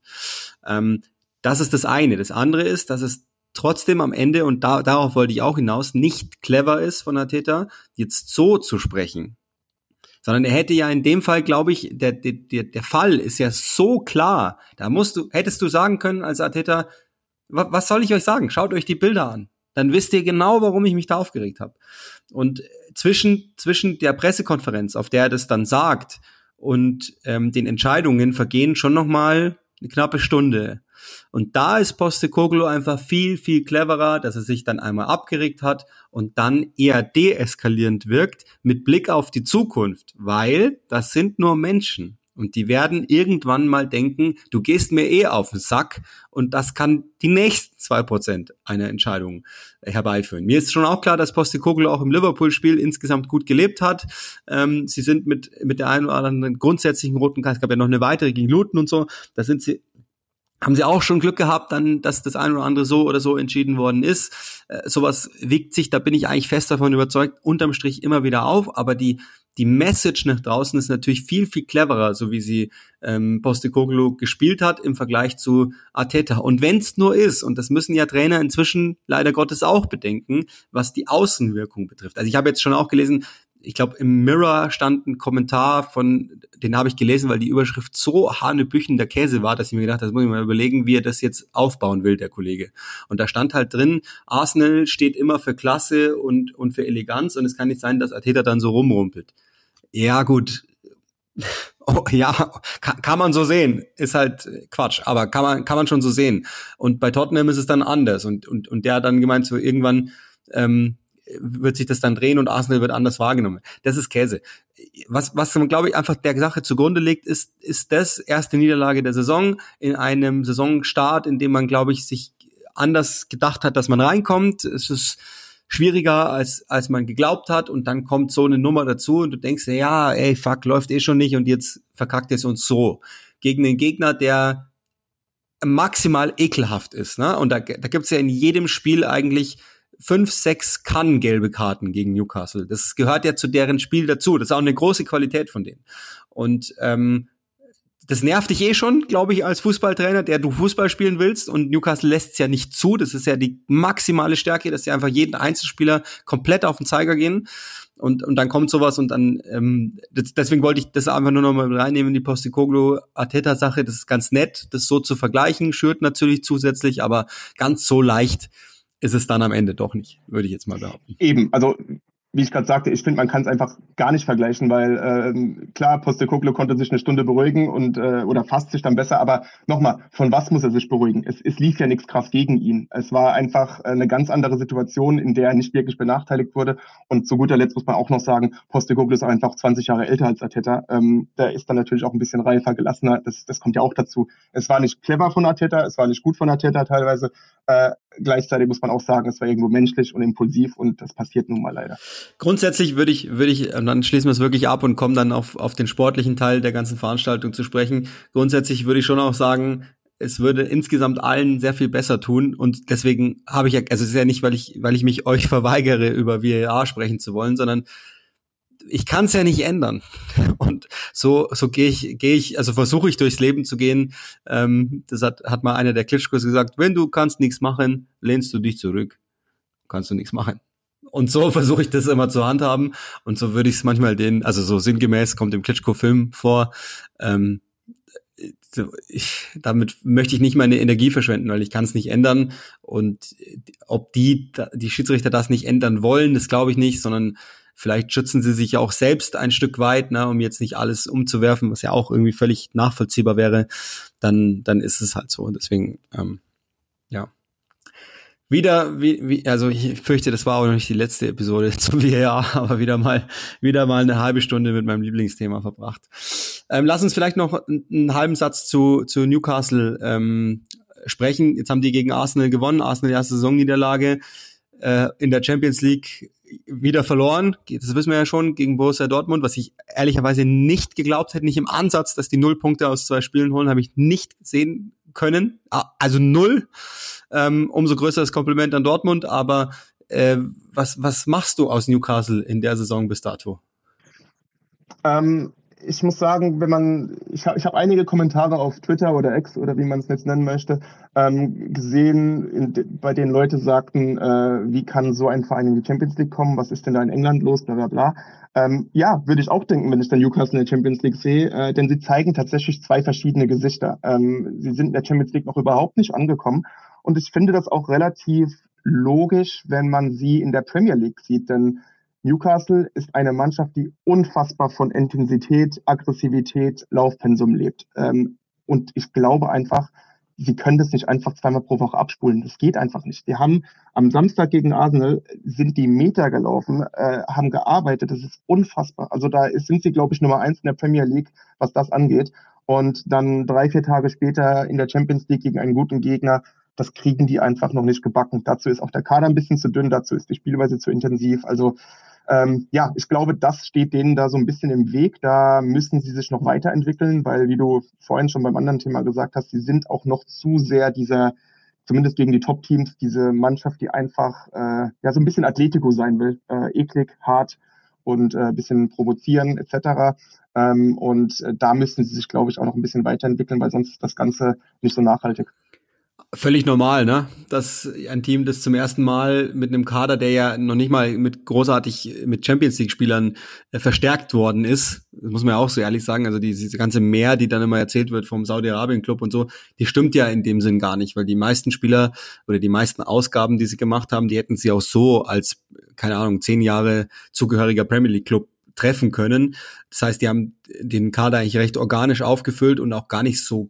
Ähm, das ist das eine. Das andere ist, dass es trotzdem am Ende und da, darauf wollte ich auch hinaus nicht clever ist von Täter, jetzt so zu sprechen sondern er hätte ja in dem Fall, glaube ich, der, der, der Fall ist ja so klar. Da musst du, hättest du sagen können als Arteta, was soll ich euch sagen? Schaut euch die Bilder an. Dann wisst ihr genau, warum ich mich da aufgeregt habe. Und zwischen, zwischen der Pressekonferenz, auf der er das dann sagt, und ähm, den Entscheidungen vergehen schon noch mal eine knappe Stunde. Und da ist Postecoglou einfach viel, viel cleverer, dass er sich dann einmal abgeregt hat und dann eher deeskalierend wirkt mit Blick auf die Zukunft, weil das sind nur Menschen. Und die werden irgendwann mal denken, du gehst mir eh auf den Sack und das kann die nächsten zwei Prozent einer Entscheidung herbeiführen. Mir ist schon auch klar, dass Postecoglou auch im Liverpool-Spiel insgesamt gut gelebt hat. Ähm, sie sind mit, mit der einen oder anderen grundsätzlichen roten Karte, es gab ja noch eine weitere gegen Luton und so, da sind sie haben sie auch schon Glück gehabt, dann, dass das eine oder andere so oder so entschieden worden ist. Äh, sowas wiegt sich, da bin ich eigentlich fest davon überzeugt, unterm Strich immer wieder auf, aber die, die Message nach draußen ist natürlich viel, viel cleverer, so wie sie ähm, Postecoglou gespielt hat im Vergleich zu Arteta. Und wenn es nur ist, und das müssen ja Trainer inzwischen leider Gottes auch bedenken, was die Außenwirkung betrifft. Also ich habe jetzt schon auch gelesen, ich glaube, im Mirror stand ein Kommentar von, den habe ich gelesen, weil die Überschrift so hanebüchen der Käse war, dass ich mir gedacht habe, das muss ich mal überlegen, wie er das jetzt aufbauen will, der Kollege. Und da stand halt drin, Arsenal steht immer für Klasse und, und für Eleganz und es kann nicht sein, dass Arteta dann so rumrumpelt. Ja, gut. Oh, ja, kann, kann man so sehen. Ist halt Quatsch, aber kann man, kann man schon so sehen. Und bei Tottenham ist es dann anders. Und, und, und der hat dann gemeint, so irgendwann, ähm, wird sich das dann drehen und Arsenal wird anders wahrgenommen. Das ist Käse. Was, was glaube ich, einfach der Sache zugrunde liegt, ist, ist das erste Niederlage der Saison in einem Saisonstart, in dem man, glaube ich, sich anders gedacht hat, dass man reinkommt. Es ist schwieriger, als, als man geglaubt hat und dann kommt so eine Nummer dazu und du denkst ja, ey, fuck, läuft eh schon nicht und jetzt verkackt es uns so. Gegen den Gegner, der maximal ekelhaft ist. Ne? Und da, da gibt's ja in jedem Spiel eigentlich fünf, sechs kann gelbe Karten gegen Newcastle. Das gehört ja zu deren Spiel dazu. Das ist auch eine große Qualität von denen. Und ähm, das nervt dich eh schon, glaube ich, als Fußballtrainer, der du Fußball spielen willst. Und Newcastle lässt es ja nicht zu. Das ist ja die maximale Stärke, dass sie einfach jeden Einzelspieler komplett auf den Zeiger gehen. Und, und dann kommt sowas und dann, ähm, das, deswegen wollte ich das einfach nur noch mal reinnehmen, die Postikoglu-Arteta-Sache. Das ist ganz nett, das so zu vergleichen, schürt natürlich zusätzlich, aber ganz so leicht ist es dann am Ende doch nicht, würde ich jetzt mal behaupten. Eben, also wie ich gerade sagte, ich finde, man kann es einfach gar nicht vergleichen, weil äh, klar, Postecoglou konnte sich eine Stunde beruhigen und äh, oder fasst sich dann besser, aber nochmal, von was muss er sich beruhigen? Es, es lief ja nichts krass gegen ihn. Es war einfach eine ganz andere Situation, in der er nicht wirklich benachteiligt wurde. Und zu guter Letzt muss man auch noch sagen, Postecoglou ist einfach 20 Jahre älter als Arteta. Ähm, der ist dann natürlich auch ein bisschen reifer, gelassener. Das, das kommt ja auch dazu. Es war nicht clever von Arteta, es war nicht gut von Arteta teilweise. Äh, gleichzeitig muss man auch sagen, es war irgendwo menschlich und impulsiv und das passiert nun mal leider. Grundsätzlich würde ich, würde ich, und dann schließen wir es wirklich ab und kommen dann auf, auf den sportlichen Teil der ganzen Veranstaltung zu sprechen. Grundsätzlich würde ich schon auch sagen, es würde insgesamt allen sehr viel besser tun und deswegen habe ich ja, also es ist ja nicht, weil ich, weil ich mich euch verweigere, über VAR sprechen zu wollen, sondern ich kann es ja nicht ändern. Und so, so gehe ich, gehe ich, also versuche ich durchs Leben zu gehen. Ähm, das hat, hat mal einer der Klitschkos gesagt, wenn du kannst nichts machen, lehnst du dich zurück. Kannst du nichts machen. Und so versuche ich das immer zu handhaben. Und so würde ich es manchmal den, also so sinngemäß kommt im Klitschko-Film vor. Ähm, ich, damit möchte ich nicht meine Energie verschwenden, weil ich kann es nicht ändern. Und ob die, die Schiedsrichter das nicht ändern wollen, das glaube ich nicht, sondern Vielleicht schützen sie sich auch selbst ein Stück weit, ne, um jetzt nicht alles umzuwerfen, was ja auch irgendwie völlig nachvollziehbar wäre. Dann, dann ist es halt so. Und deswegen, ähm, ja. Wieder, wie, wie, also ich fürchte, das war auch noch nicht die letzte Episode zum VAR, aber wieder mal, wieder mal eine halbe Stunde mit meinem Lieblingsthema verbracht. Ähm, lass uns vielleicht noch einen halben Satz zu, zu Newcastle ähm, sprechen. Jetzt haben die gegen Arsenal gewonnen, Arsenal erste Saisonniederlage äh, in der Champions League wieder verloren, das wissen wir ja schon, gegen Borussia Dortmund, was ich ehrlicherweise nicht geglaubt hätte, nicht im Ansatz, dass die null Punkte aus zwei Spielen holen, habe ich nicht sehen können. Ah, also null. Ähm, umso größeres Kompliment an Dortmund, aber äh, was, was machst du aus Newcastle in der Saison bis dato? Ähm, ich muss sagen, wenn man, ich habe ich hab einige Kommentare auf Twitter oder X oder wie man es jetzt nennen möchte, ähm, gesehen, in, bei denen Leute sagten, äh, wie kann so ein Verein in die Champions League kommen, was ist denn da in England los, bla bla bla. Ähm, ja, würde ich auch denken, wenn ich dann Newcastle in der Champions League sehe, äh, denn sie zeigen tatsächlich zwei verschiedene Gesichter. Ähm, sie sind in der Champions League noch überhaupt nicht angekommen und ich finde das auch relativ logisch, wenn man sie in der Premier League sieht, denn Newcastle ist eine Mannschaft, die unfassbar von Intensität, Aggressivität, Laufpensum lebt. Ähm, und ich glaube einfach, sie können das nicht einfach zweimal pro Woche abspulen. Das geht einfach nicht. Die haben am Samstag gegen Arsenal sind die Meter gelaufen, äh, haben gearbeitet. Das ist unfassbar. Also da sind sie, glaube ich, Nummer eins in der Premier League, was das angeht. Und dann drei, vier Tage später in der Champions League gegen einen guten Gegner das kriegen die einfach noch nicht gebacken. Dazu ist auch der Kader ein bisschen zu dünn, dazu ist die Spielweise zu intensiv. Also ähm, ja, ich glaube, das steht denen da so ein bisschen im Weg. Da müssen sie sich noch weiterentwickeln, weil, wie du vorhin schon beim anderen Thema gesagt hast, sie sind auch noch zu sehr dieser, zumindest gegen die Top-Teams, diese Mannschaft, die einfach äh, ja so ein bisschen Atletico sein will. Äh, eklig, hart und äh, bisschen provozieren etc. Ähm, und äh, da müssen sie sich, glaube ich, auch noch ein bisschen weiterentwickeln, weil sonst ist das Ganze nicht so nachhaltig. Völlig normal, ne? Dass ein Team, das zum ersten Mal mit einem Kader, der ja noch nicht mal mit großartig mit Champions League Spielern äh, verstärkt worden ist, das muss man ja auch so ehrlich sagen, also diese ganze Mehr, die dann immer erzählt wird vom Saudi-Arabien Club und so, die stimmt ja in dem Sinn gar nicht, weil die meisten Spieler oder die meisten Ausgaben, die sie gemacht haben, die hätten sie auch so als keine Ahnung, zehn Jahre zugehöriger Premier League Club treffen können. Das heißt, die haben den Kader eigentlich recht organisch aufgefüllt und auch gar nicht so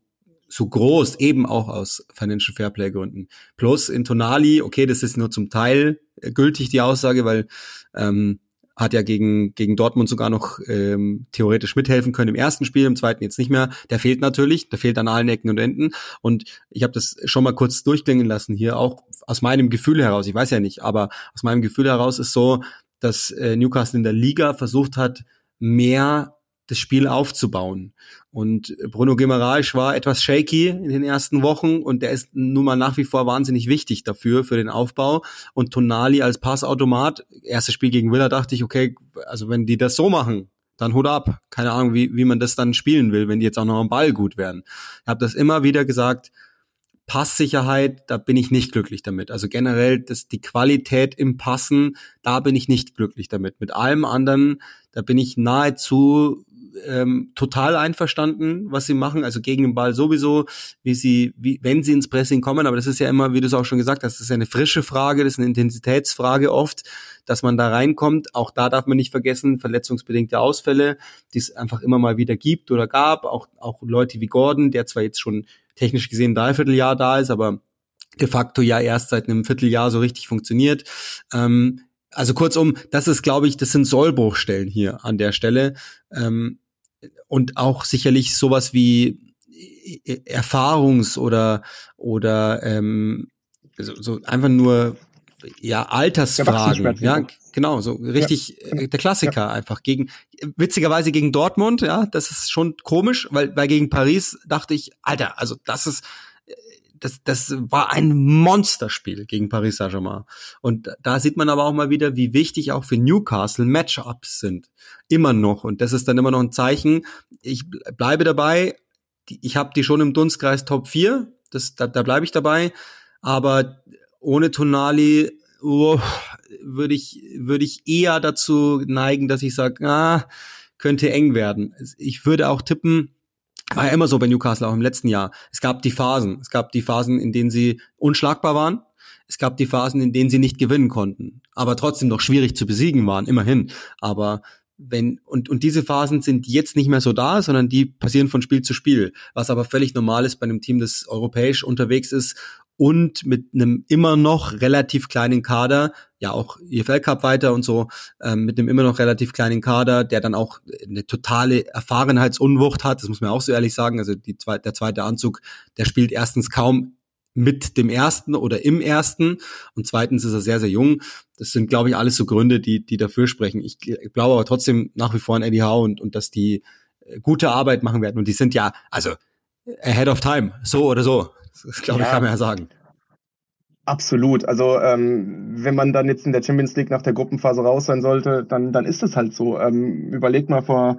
so groß, eben auch aus Financial Fairplay Gründen. Plus in Tonali, okay, das ist nur zum Teil äh, gültig, die Aussage, weil ähm, hat ja gegen, gegen Dortmund sogar noch ähm, theoretisch mithelfen können im ersten Spiel, im zweiten jetzt nicht mehr. Der fehlt natürlich, der fehlt an allen Ecken und Enden. Und ich habe das schon mal kurz durchklingen lassen hier, auch aus meinem Gefühl heraus, ich weiß ja nicht, aber aus meinem Gefühl heraus ist so, dass äh, Newcastle in der Liga versucht hat, mehr das Spiel aufzubauen. Und Bruno Guimaraes war etwas shaky in den ersten Wochen und der ist nun mal nach wie vor wahnsinnig wichtig dafür, für den Aufbau. Und Tonali als Passautomat, erstes Spiel gegen Villa dachte ich, okay, also wenn die das so machen, dann Hut ab. Keine Ahnung, wie, wie man das dann spielen will, wenn die jetzt auch noch am Ball gut werden. Ich habe das immer wieder gesagt, Passsicherheit, da bin ich nicht glücklich damit. Also generell das, die Qualität im Passen, da bin ich nicht glücklich damit. Mit allem anderen, da bin ich nahezu ähm, total einverstanden, was sie machen. Also gegen den Ball sowieso, wie sie, wie, wenn sie ins Pressing kommen. Aber das ist ja immer, wie du es auch schon gesagt hast, das ist ja eine frische Frage, das ist eine Intensitätsfrage oft, dass man da reinkommt. Auch da darf man nicht vergessen, verletzungsbedingte Ausfälle, die es einfach immer mal wieder gibt oder gab. Auch, auch Leute wie Gordon, der zwar jetzt schon technisch gesehen dreiviertel da ist, aber de facto ja erst seit einem Vierteljahr so richtig funktioniert. Ähm, also kurzum, das ist, glaube ich, das sind Sollbruchstellen hier an der Stelle. Ähm, und auch sicherlich sowas wie äh, Erfahrungs- oder oder ähm, so, so einfach nur ja Altersfragen, ja genau so richtig ja. Äh, der Klassiker ja. einfach gegen witzigerweise gegen Dortmund, ja das ist schon komisch, weil weil gegen Paris dachte ich Alter, also das ist das, das war ein Monsterspiel gegen Paris Saint-Germain. Und da sieht man aber auch mal wieder, wie wichtig auch für Newcastle Matchups sind. Immer noch. Und das ist dann immer noch ein Zeichen. Ich bleibe dabei. Ich habe die schon im Dunstkreis Top 4. Das, da, da bleibe ich dabei. Aber ohne Tonali oh, würde ich, würde ich eher dazu neigen, dass ich sage, ah, könnte eng werden. Ich würde auch tippen, war ja immer so bei Newcastle auch im letzten Jahr. Es gab die Phasen. Es gab die Phasen, in denen sie unschlagbar waren. Es gab die Phasen, in denen sie nicht gewinnen konnten, aber trotzdem noch schwierig zu besiegen waren, immerhin. Aber wenn, und, und diese Phasen sind jetzt nicht mehr so da, sondern die passieren von Spiel zu Spiel, was aber völlig normal ist bei einem Team, das europäisch unterwegs ist und mit einem immer noch relativ kleinen Kader, ja auch EFL Cup weiter und so, ähm, mit einem immer noch relativ kleinen Kader, der dann auch eine totale Erfahrenheitsunwucht hat, das muss man auch so ehrlich sagen. Also die, der zweite Anzug, der spielt erstens kaum mit dem ersten oder im ersten und zweitens ist er sehr, sehr jung. Das sind, glaube ich, alles so Gründe, die, die dafür sprechen. Ich glaube aber trotzdem nach wie vor an Eddie Howe und, und dass die äh, gute Arbeit machen werden. Und die sind ja, also ahead of time, so oder so. Das glaube ich, ja. kann man ja sagen. Absolut. Also ähm, wenn man dann jetzt in der Champions League nach der Gruppenphase raus sein sollte, dann, dann ist es halt so. Ähm, überleg mal vor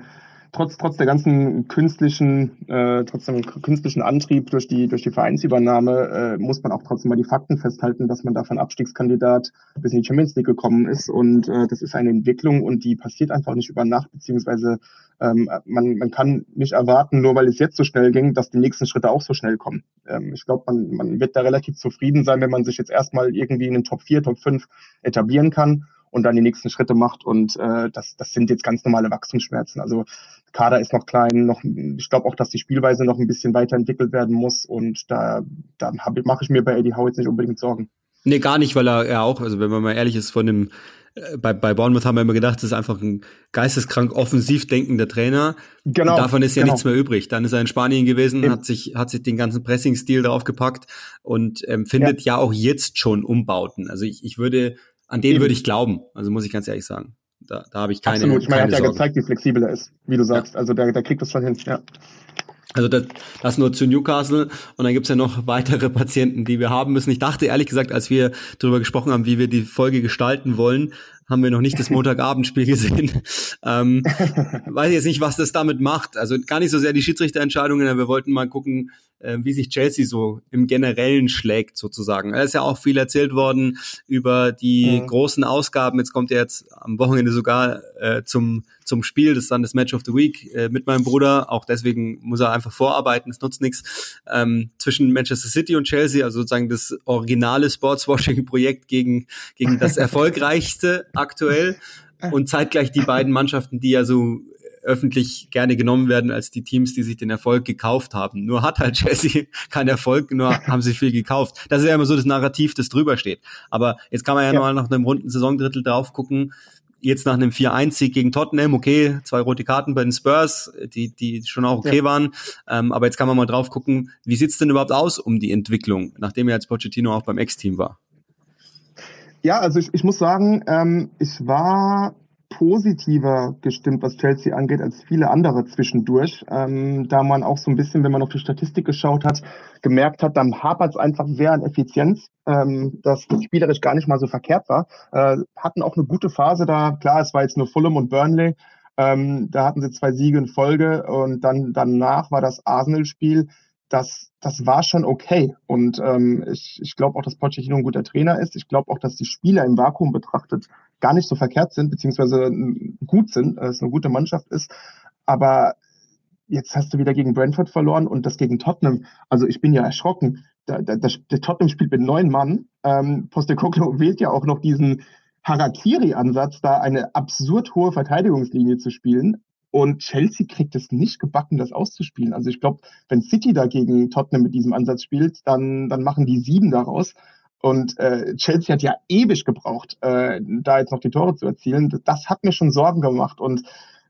trotz, trotz der ganzen künstlichen, äh, trotzdem künstlichen Antrieb durch die, durch die Vereinsübernahme, äh, muss man auch trotzdem mal die Fakten festhalten, dass man da von Abstiegskandidat bis in die Champions League gekommen ist. Und äh, das ist eine Entwicklung und die passiert einfach nicht über Nacht, beziehungsweise ähm, man, man kann nicht erwarten, nur weil es jetzt so schnell ging, dass die nächsten Schritte auch so schnell kommen. Ähm, ich glaube, man, man wird da relativ zufrieden sein, wenn man sich jetzt erstmal irgendwie in den Top 4, Top 5 etablieren kann und dann die nächsten Schritte macht. Und äh, das, das sind jetzt ganz normale Wachstumsschmerzen. Also Kader ist noch klein, noch, ich glaube auch, dass die Spielweise noch ein bisschen weiterentwickelt werden muss. Und da, da mache ich mir bei Eddie Howe jetzt nicht unbedingt Sorgen. Nee, gar nicht, weil er ja auch, also wenn man mal ehrlich ist, von dem äh, bei, bei Bournemouth haben wir immer gedacht, das ist einfach ein geisteskrank offensiv denkender Trainer. Genau. Und davon ist ja genau. nichts mehr übrig. Dann ist er in Spanien gewesen, Eben. hat sich, hat sich den ganzen Pressing-Stil draufgepackt und ähm, findet ja. ja auch jetzt schon Umbauten. Also ich, ich würde an den würde ich glauben. Also muss ich ganz ehrlich sagen. Da, da habe ich keine. Absolut. Ich meine, er hat ja Sorgen. gezeigt, wie flexibel er ist, wie du sagst. Ja. Also der, der kriegt das schon hin. Ja. Also das, das nur zu Newcastle und dann gibt's ja noch weitere Patienten, die wir haben müssen. Ich dachte ehrlich gesagt, als wir darüber gesprochen haben, wie wir die Folge gestalten wollen, haben wir noch nicht das Montagabendspiel gesehen. ähm, weiß jetzt nicht, was das damit macht. Also gar nicht so sehr die Schiedsrichterentscheidungen, aber wir wollten mal gucken, äh, wie sich Chelsea so im Generellen schlägt sozusagen. Es ist ja auch viel erzählt worden über die mhm. großen Ausgaben. Jetzt kommt er jetzt am Wochenende sogar äh, zum zum Spiel. Das ist dann das Match of the Week äh, mit meinem Bruder. Auch deswegen muss er einfach vorarbeiten. Es nutzt nichts. Ähm, zwischen Manchester City und Chelsea, also sozusagen das originale Sportswashing-Projekt gegen gegen das erfolgreichste aktuell und zeitgleich die beiden Mannschaften, die ja so öffentlich gerne genommen werden als die Teams, die sich den Erfolg gekauft haben. Nur hat halt Chelsea keinen Erfolg, nur haben sie viel gekauft. Das ist ja immer so das Narrativ, das drüber steht. Aber jetzt kann man ja, ja. nochmal nach einem runden Saisondrittel drauf gucken. Jetzt nach einem 4-1-Sieg gegen Tottenham, okay, zwei rote Karten bei den Spurs, die, die schon auch okay ja. waren. Ähm, aber jetzt kann man mal drauf gucken, wie sieht's denn überhaupt aus um die Entwicklung, nachdem er als Pochettino auch beim Ex-Team war? Ja, also ich, ich muss sagen, ähm, ich war positiver gestimmt, was Chelsea angeht, als viele andere zwischendurch. Ähm, da man auch so ein bisschen, wenn man auf die Statistik geschaut hat, gemerkt hat, dann hapert es einfach sehr an Effizienz, ähm, dass das spielerisch gar nicht mal so verkehrt war. Äh, hatten auch eine gute Phase da. Klar, es war jetzt nur Fulham und Burnley. Ähm, da hatten sie zwei Siege in Folge und dann danach war das Arsenal-Spiel das, das war schon okay. Und ähm, ich, ich glaube auch, dass Pochettino ein guter Trainer ist. Ich glaube auch, dass die Spieler im Vakuum betrachtet gar nicht so verkehrt sind, beziehungsweise gut sind, dass es eine gute Mannschaft ist. Aber jetzt hast du wieder gegen Brentford verloren und das gegen Tottenham. Also ich bin ja erschrocken. Da, da, der Tottenham spielt mit neun Mann. Ähm, Postecoglou wählt ja auch noch diesen Harakiri-Ansatz, da eine absurd hohe Verteidigungslinie zu spielen. Und Chelsea kriegt es nicht gebacken, das auszuspielen. Also ich glaube, wenn City dagegen Tottenham mit diesem Ansatz spielt, dann, dann machen die sieben daraus. Und äh, Chelsea hat ja ewig gebraucht, äh, da jetzt noch die Tore zu erzielen. Das hat mir schon Sorgen gemacht. Und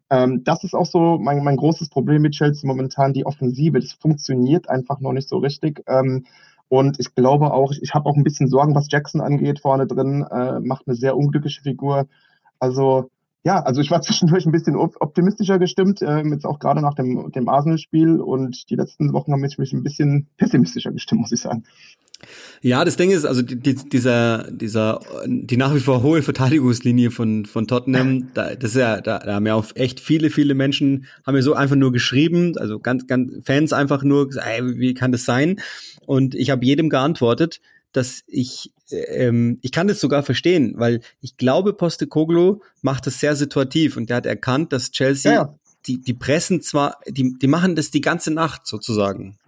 ähm, das ist auch so mein, mein großes Problem mit Chelsea momentan, die Offensive. Das funktioniert einfach noch nicht so richtig. Ähm, und ich glaube auch, ich habe auch ein bisschen Sorgen, was Jackson angeht, vorne drin, äh, macht eine sehr unglückliche Figur. Also ja, also ich war zwischendurch ein bisschen optimistischer gestimmt, äh, jetzt auch gerade nach dem, dem Arsenal-Spiel und die letzten Wochen haben mich ein bisschen pessimistischer gestimmt, muss ich sagen. Ja, das Ding ist, also die, dieser, dieser, die nach wie vor hohe Verteidigungslinie von, von Tottenham, da, das ist ja, da, da haben ja auch echt viele, viele Menschen, haben mir so einfach nur geschrieben, also ganz, ganz Fans einfach nur gesagt, ey, wie kann das sein? Und ich habe jedem geantwortet, dass ich ähm, ich kann das sogar verstehen, weil ich glaube, Postecoglou macht das sehr situativ und der hat erkannt, dass Chelsea ja, ja. die die pressen zwar, die die machen das die ganze Nacht sozusagen.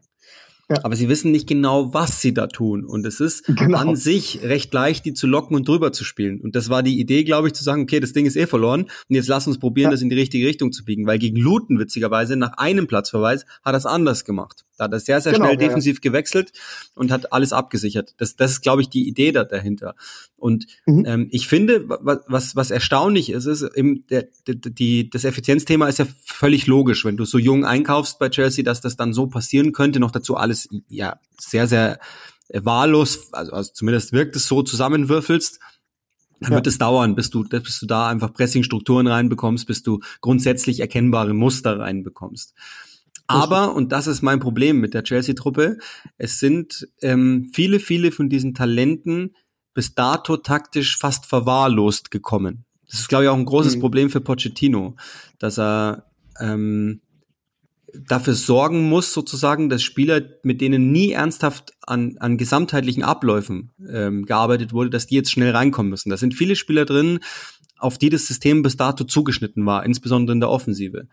Ja. Aber sie wissen nicht genau, was sie da tun. Und es ist genau. an sich recht leicht, die zu locken und drüber zu spielen. Und das war die Idee, glaube ich, zu sagen, okay, das Ding ist eh verloren. Und jetzt lass uns probieren, ja. das in die richtige Richtung zu biegen. Weil gegen Luton, witzigerweise, nach einem Platzverweis, hat er es anders gemacht. Da hat er sehr, sehr genau, schnell ja, defensiv gewechselt und hat alles abgesichert. Das, das ist, glaube ich, die Idee da dahinter. Und mhm. ähm, ich finde, was, was erstaunlich ist, ist, im, der, der, die, das Effizienzthema ist ja völlig logisch, wenn du so jung einkaufst bei Chelsea, dass das dann so passieren könnte. Noch dazu alles ja sehr, sehr wahllos, also, also zumindest wirkt es so, zusammenwürfelst dann ja. wird es dauern, bis du, bis du da einfach Pressingstrukturen reinbekommst, bis du grundsätzlich erkennbare Muster reinbekommst. Aber, und das ist mein Problem mit der Chelsea-Truppe, es sind ähm, viele, viele von diesen Talenten bis dato taktisch fast verwahrlost gekommen. Das ist, glaube ich, auch ein großes mhm. Problem für Pochettino, dass er ähm, dafür sorgen muss, sozusagen, dass Spieler, mit denen nie ernsthaft an, an gesamtheitlichen Abläufen ähm, gearbeitet wurde, dass die jetzt schnell reinkommen müssen. Da sind viele Spieler drin, auf die das System bis dato zugeschnitten war, insbesondere in der Offensive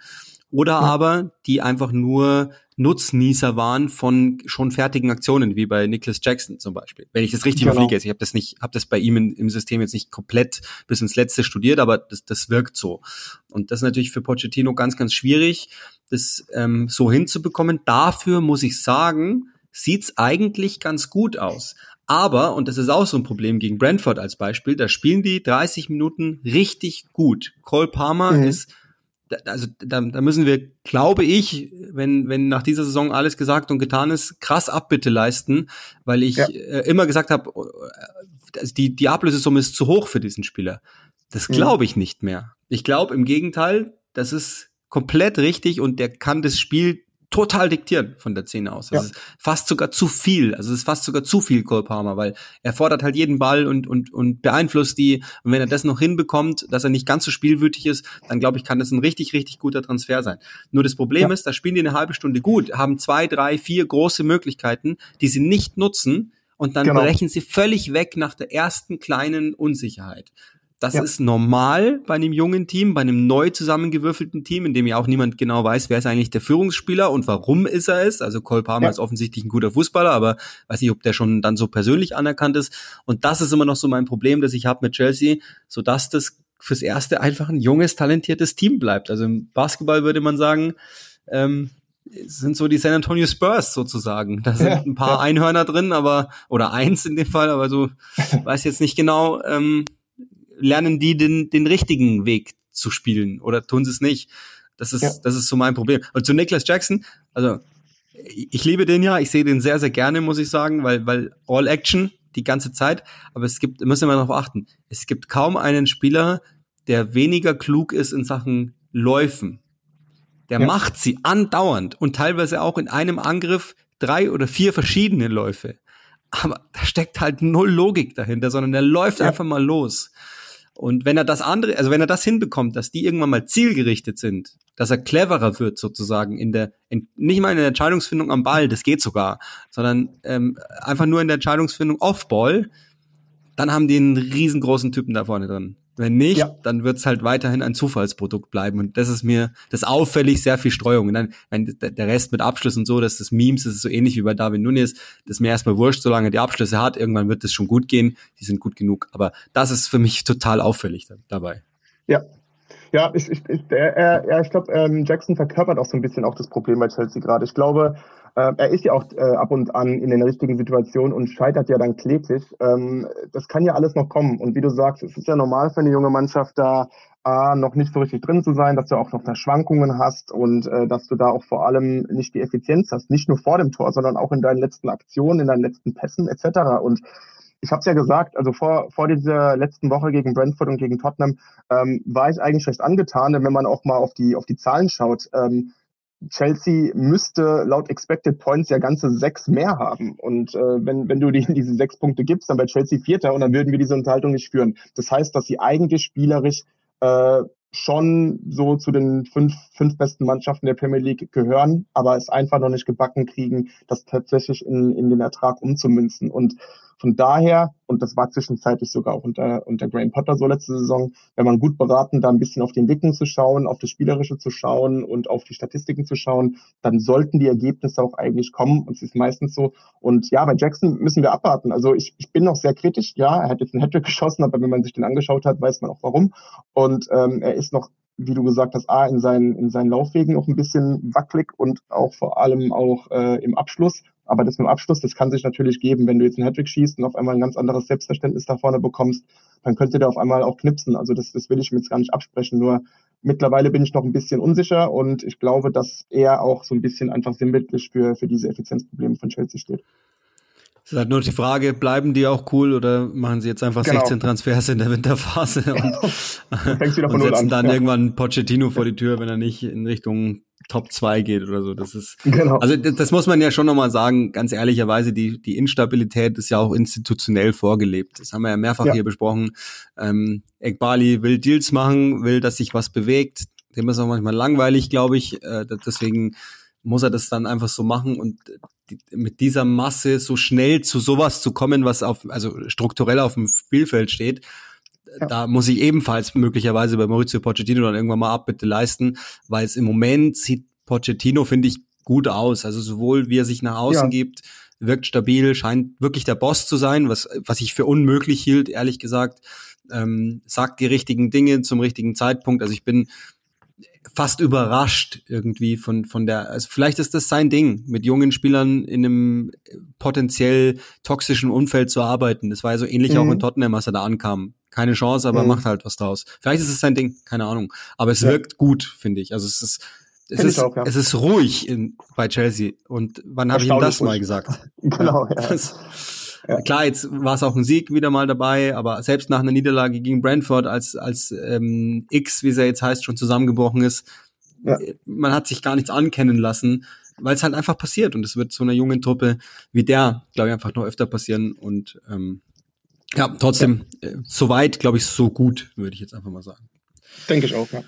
oder ja. aber die einfach nur Nutznießer waren von schon fertigen Aktionen, wie bei Nicholas Jackson zum Beispiel. Wenn ich das richtig genau. überfliege, ich habe das nicht, habe das bei ihm in, im System jetzt nicht komplett bis ins Letzte studiert, aber das, das wirkt so. Und das ist natürlich für Pochettino ganz, ganz schwierig, das ähm, so hinzubekommen. Dafür muss ich sagen, sieht's eigentlich ganz gut aus. Aber, und das ist auch so ein Problem gegen Brentford als Beispiel, da spielen die 30 Minuten richtig gut. Cole Palmer mhm. ist also da, da müssen wir, glaube ich, wenn, wenn nach dieser Saison alles gesagt und getan ist, krass Abbitte leisten, weil ich ja. äh, immer gesagt habe, äh, die, die Ablösesumme ist zu hoch für diesen Spieler. Das glaube ich nicht mehr. Ich glaube im Gegenteil, das ist komplett richtig und der kann das Spiel total diktieren von der Szene aus. Das ja. ist fast sogar zu viel. Also es ist fast sogar zu viel Cole Palmer, weil er fordert halt jeden Ball und, und, und beeinflusst die. Und wenn er das noch hinbekommt, dass er nicht ganz so spielwütig ist, dann glaube ich, kann das ein richtig, richtig guter Transfer sein. Nur das Problem ja. ist, da spielen die eine halbe Stunde gut, haben zwei, drei, vier große Möglichkeiten, die sie nicht nutzen und dann genau. brechen sie völlig weg nach der ersten kleinen Unsicherheit. Das ja. ist normal bei einem jungen Team, bei einem neu zusammengewürfelten Team, in dem ja auch niemand genau weiß, wer ist eigentlich der Führungsspieler und warum ist er es. Also Cole Palmer ja. ist offensichtlich ein guter Fußballer, aber weiß nicht, ob der schon dann so persönlich anerkannt ist. Und das ist immer noch so mein Problem, das ich habe mit Chelsea, so dass das fürs Erste einfach ein junges, talentiertes Team bleibt. Also im Basketball würde man sagen, ähm, sind so die San Antonio Spurs sozusagen. Da sind ja, ein paar ja. Einhörner drin, aber oder eins in dem Fall, aber so weiß jetzt nicht genau. Ähm, lernen die den, den richtigen Weg zu spielen oder tun sie es nicht? Das ist, ja. das ist so mein Problem. Und zu Nicholas Jackson, also ich liebe den ja, ich sehe den sehr, sehr gerne, muss ich sagen, weil, weil All Action die ganze Zeit, aber es gibt, müssen wir darauf achten, es gibt kaum einen Spieler, der weniger klug ist in Sachen Läufen. Der ja. macht sie andauernd und teilweise auch in einem Angriff drei oder vier verschiedene Läufe. Aber da steckt halt null Logik dahinter, sondern der läuft ja. einfach mal los. Und wenn er das andere, also wenn er das hinbekommt, dass die irgendwann mal zielgerichtet sind, dass er cleverer wird sozusagen in der, in, nicht mal in der Entscheidungsfindung am Ball, das geht sogar, sondern ähm, einfach nur in der Entscheidungsfindung off-Ball, dann haben die einen riesengroßen Typen da vorne drin. Wenn nicht, ja. dann wird es halt weiterhin ein Zufallsprodukt bleiben. Und das ist mir das auffällig sehr viel Streuung. Und dann, wenn der Rest mit Abschluss und so, dass das Memes, das ist so ähnlich wie bei Darwin Nunes, das ist mir erstmal wurscht, solange die Abschlüsse hat, irgendwann wird es schon gut gehen, die sind gut genug. Aber das ist für mich total auffällig dabei. Ja, ja, ich, ich, ich, er, er, ich glaube, ähm, Jackson verkörpert auch so ein bisschen auch das Problem bei Chelsea gerade. Ich glaube, äh, er ist ja auch äh, ab und an in den richtigen Situationen und scheitert ja dann kläglich. Ähm, das kann ja alles noch kommen. Und wie du sagst, es ist ja normal für eine junge Mannschaft da A, noch nicht so richtig drin zu sein, dass du auch noch Schwankungen hast und äh, dass du da auch vor allem nicht die Effizienz hast, nicht nur vor dem Tor, sondern auch in deinen letzten Aktionen, in deinen letzten Pässen etc. Und ich habe es ja gesagt, also vor, vor dieser letzten Woche gegen Brentford und gegen Tottenham ähm, war ich eigentlich recht angetan, denn wenn man auch mal auf die, auf die Zahlen schaut, ähm, Chelsea müsste laut Expected Points ja ganze sechs mehr haben. Und äh, wenn, wenn du die, diese sechs Punkte gibst, dann wäre Chelsea Vierter und dann würden wir diese Unterhaltung nicht führen. Das heißt, dass sie eigentlich spielerisch äh, schon so zu den fünf, fünf besten Mannschaften der Premier League gehören, aber es einfach noch nicht gebacken kriegen, das tatsächlich in, in den Ertrag umzumünzen. Und von daher, und das war zwischenzeitlich sogar auch unter, unter Graham Potter so letzte Saison, wenn man gut beraten, da ein bisschen auf die Entwicklung zu schauen, auf das Spielerische zu schauen und auf die Statistiken zu schauen, dann sollten die Ergebnisse auch eigentlich kommen. Und es ist meistens so. Und ja, bei Jackson müssen wir abwarten. Also ich, ich bin noch sehr kritisch. Ja, er hat jetzt einen Hattrick geschossen, aber wenn man sich den angeschaut hat, weiß man auch warum. Und ähm, er ist noch wie du gesagt hast, A, in seinen, in seinen Laufwegen noch ein bisschen wackelig und auch vor allem auch äh, im Abschluss. Aber das mit dem Abschluss, das kann sich natürlich geben, wenn du jetzt einen Hattrick schießt und auf einmal ein ganz anderes Selbstverständnis da vorne bekommst, dann könnte der auf einmal auch knipsen. Also das, das will ich mir jetzt gar nicht absprechen. Nur mittlerweile bin ich noch ein bisschen unsicher und ich glaube, dass er auch so ein bisschen einfach sinnbildlich für, für diese Effizienzprobleme von Chelsea steht. Es ist halt nur die Frage, bleiben die auch cool oder machen sie jetzt einfach genau. 16 Transfers in der Winterphase und, und setzen dann ja. irgendwann Pochettino vor die Tür, wenn er nicht in Richtung Top 2 geht oder so. Das ist, genau. also das, das muss man ja schon nochmal sagen, ganz ehrlicherweise, die, die Instabilität ist ja auch institutionell vorgelebt. Das haben wir ja mehrfach ja. hier besprochen. Ähm, Ekbali will Deals machen, will, dass sich was bewegt. Dem ist auch manchmal langweilig, glaube ich. Äh, deswegen muss er das dann einfach so machen und die, mit dieser Masse so schnell zu sowas zu kommen, was auf, also strukturell auf dem Spielfeld steht, ja. da muss ich ebenfalls möglicherweise bei Maurizio Pochettino dann irgendwann mal Abbitte leisten, weil es im Moment sieht Pochettino, finde ich, gut aus. Also sowohl wie er sich nach außen ja. gibt, wirkt stabil, scheint wirklich der Boss zu sein, was, was ich für unmöglich hielt, ehrlich gesagt. Ähm, sagt die richtigen Dinge zum richtigen Zeitpunkt. Also ich bin fast überrascht irgendwie von, von der, also vielleicht ist das sein Ding, mit jungen Spielern in einem potenziell toxischen Umfeld zu arbeiten. Das war ja so ähnlich mhm. auch in Tottenham, als er da ankam. Keine Chance, aber mhm. macht halt was draus. Vielleicht ist es sein Ding, keine Ahnung. Aber es ja. wirkt gut, finde ich. Also es ist, es ist, auch, ja. es ist ruhig in, bei Chelsea. Und wann habe ich ihm das ruhig. mal gesagt? genau, ja. Das, ja. Klar, jetzt war es auch ein Sieg wieder mal dabei, aber selbst nach einer Niederlage gegen Brentford, als, als ähm, X, wie es ja jetzt heißt, schon zusammengebrochen ist, ja. man hat sich gar nichts ankennen lassen. weil es halt einfach passiert und es wird so einer jungen Truppe wie der, glaube ich, einfach noch öfter passieren und ähm, ja, trotzdem, ja. Äh, soweit, glaube ich, so gut, würde ich jetzt einfach mal sagen. Denke ich auch, ja.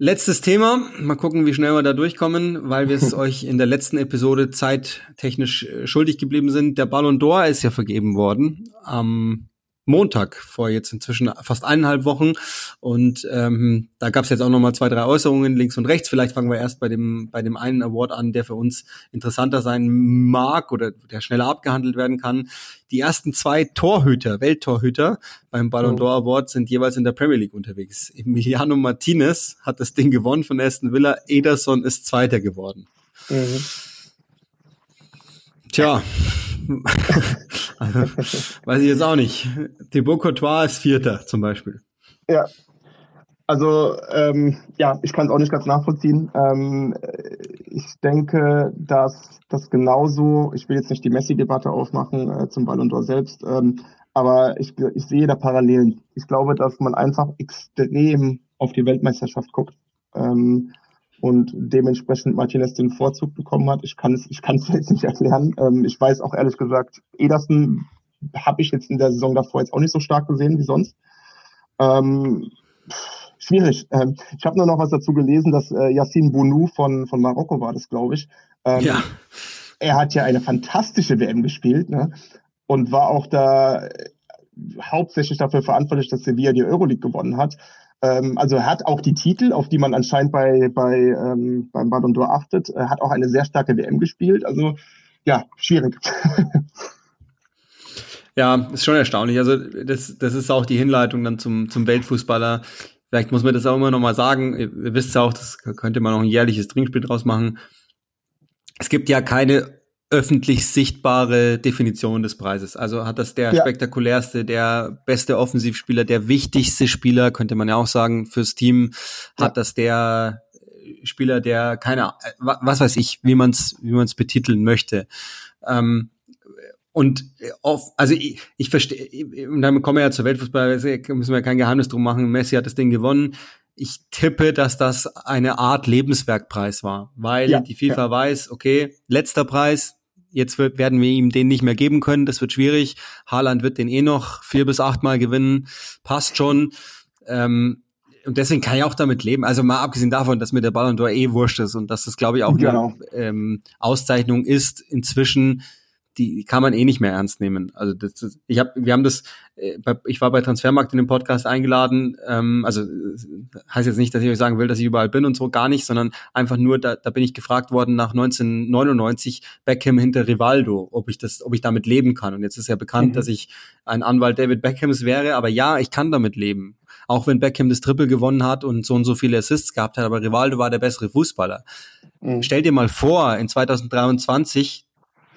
Letztes Thema. Mal gucken, wie schnell wir da durchkommen, weil wir es euch in der letzten Episode zeittechnisch äh, schuldig geblieben sind. Der Ballon d'Or ist ja vergeben worden am Montag vor jetzt inzwischen fast eineinhalb Wochen. Und ähm, da gab es jetzt auch noch mal zwei, drei Äußerungen links und rechts. Vielleicht fangen wir erst bei dem bei dem einen Award an, der für uns interessanter sein mag oder der schneller abgehandelt werden kann. Die ersten zwei Torhüter, Welttorhüter beim Ballon oh. d'Or Award sind jeweils in der Premier League unterwegs. Emiliano Martinez hat das Ding gewonnen von Aston Villa. Ederson ist Zweiter geworden. Mhm. Tja, also, weiß ich jetzt auch nicht. Thibaut Courtois ist Vierter zum Beispiel. Ja. Also ähm, ja, ich kann es auch nicht ganz nachvollziehen. Ähm, ich denke, dass das genauso, ich will jetzt nicht die Messi-Debatte aufmachen äh, zum Ballon d'Or selbst, ähm, aber ich, ich sehe da Parallelen. Ich glaube, dass man einfach extrem auf die Weltmeisterschaft guckt. Ähm, und dementsprechend Martinez den Vorzug bekommen hat. Ich kann es, ich kann es jetzt nicht erklären. Ähm, ich weiß auch ehrlich gesagt, Ederson habe ich jetzt in der Saison davor jetzt auch nicht so stark gesehen wie sonst. Ähm, schwierig. Ähm, ich habe nur noch was dazu gelesen, dass äh, Yassin Bounou von, von Marokko war das, glaube ich. Ähm, ja. Er hat ja eine fantastische WM gespielt ne? und war auch da äh, hauptsächlich dafür verantwortlich, dass Sevilla die Euroleague gewonnen hat. Ähm, also hat auch die Titel, auf die man anscheinend bei, bei ähm, beim Ballon d'Or achtet. Er hat auch eine sehr starke WM gespielt. Also ja, schwierig. Ja, ist schon erstaunlich. Also das, das ist auch die Hinleitung dann zum, zum Weltfußballer. Vielleicht muss man das auch immer noch mal sagen. Ihr, ihr wisst ja auch, das könnte man noch ein jährliches Trinkspiel draus machen. Es gibt ja keine öffentlich sichtbare Definition des Preises. Also hat das der ja. spektakulärste, der beste Offensivspieler, der wichtigste Spieler, könnte man ja auch sagen, fürs Team, ja. hat das der Spieler, der keine, was weiß ich, wie man es wie man's betiteln möchte. Ähm, und auf, also ich, ich verstehe, und dann kommen wir ja zur Weltfußball, müssen wir kein Geheimnis drum machen, Messi hat das Ding gewonnen. Ich tippe, dass das eine Art Lebenswerkpreis war, weil ja, die FIFA ja. weiß, okay, letzter Preis, Jetzt wird, werden wir ihm den nicht mehr geben können. Das wird schwierig. Haaland wird den eh noch vier bis achtmal gewinnen. Passt schon. Ähm, und deswegen kann ich auch damit leben. Also mal abgesehen davon, dass mir der Ballon d'Or eh wurscht ist und dass das, glaube ich, auch genau. eine ähm, Auszeichnung ist inzwischen, die kann man eh nicht mehr ernst nehmen. Also das, das, ich habe, wir haben das, äh, ich war bei Transfermarkt in dem Podcast eingeladen. Ähm, also heißt jetzt nicht, dass ich euch sagen will, dass ich überall bin und so gar nicht, sondern einfach nur, da, da bin ich gefragt worden nach 1999 Beckham hinter Rivaldo, ob ich das, ob ich damit leben kann. Und jetzt ist ja bekannt, mhm. dass ich ein Anwalt David Beckhams wäre, aber ja, ich kann damit leben. Auch wenn Beckham das Triple gewonnen hat und so und so viele Assists gehabt hat, aber Rivaldo war der bessere Fußballer. Mhm. Stell dir mal vor, in 2023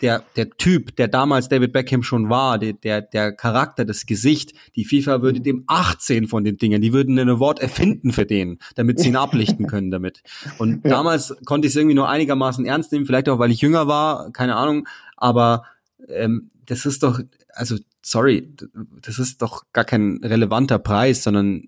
der, der Typ, der damals David Beckham schon war, der, der, der Charakter, das Gesicht, die FIFA würde dem 18 von den Dingen, die würden ein Wort erfinden für den, damit sie ihn ablichten können damit. Und damals konnte ich es irgendwie nur einigermaßen ernst nehmen, vielleicht auch, weil ich jünger war, keine Ahnung, aber ähm, das ist doch, also sorry, das ist doch gar kein relevanter Preis, sondern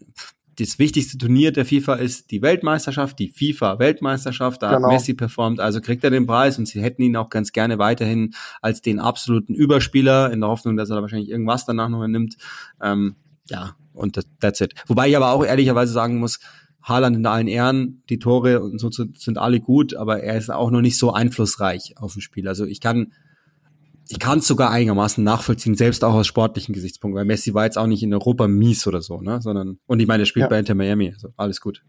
das wichtigste Turnier der FIFA ist die Weltmeisterschaft, die FIFA-Weltmeisterschaft. Da genau. hat Messi performt, also kriegt er den Preis und sie hätten ihn auch ganz gerne weiterhin als den absoluten Überspieler in der Hoffnung, dass er da wahrscheinlich irgendwas danach noch nimmt. Ähm, ja, und das, that's it. Wobei ich aber auch ehrlicherweise sagen muss, Haaland in allen Ehren, die Tore und so sind alle gut, aber er ist auch noch nicht so einflussreich auf dem Spiel. Also ich kann ich kann es sogar einigermaßen nachvollziehen, selbst auch aus sportlichen Gesichtspunkten, weil Messi war jetzt auch nicht in Europa mies oder so, ne? Sondern, und ich meine, er spielt ja. bei Inter Miami, also alles gut.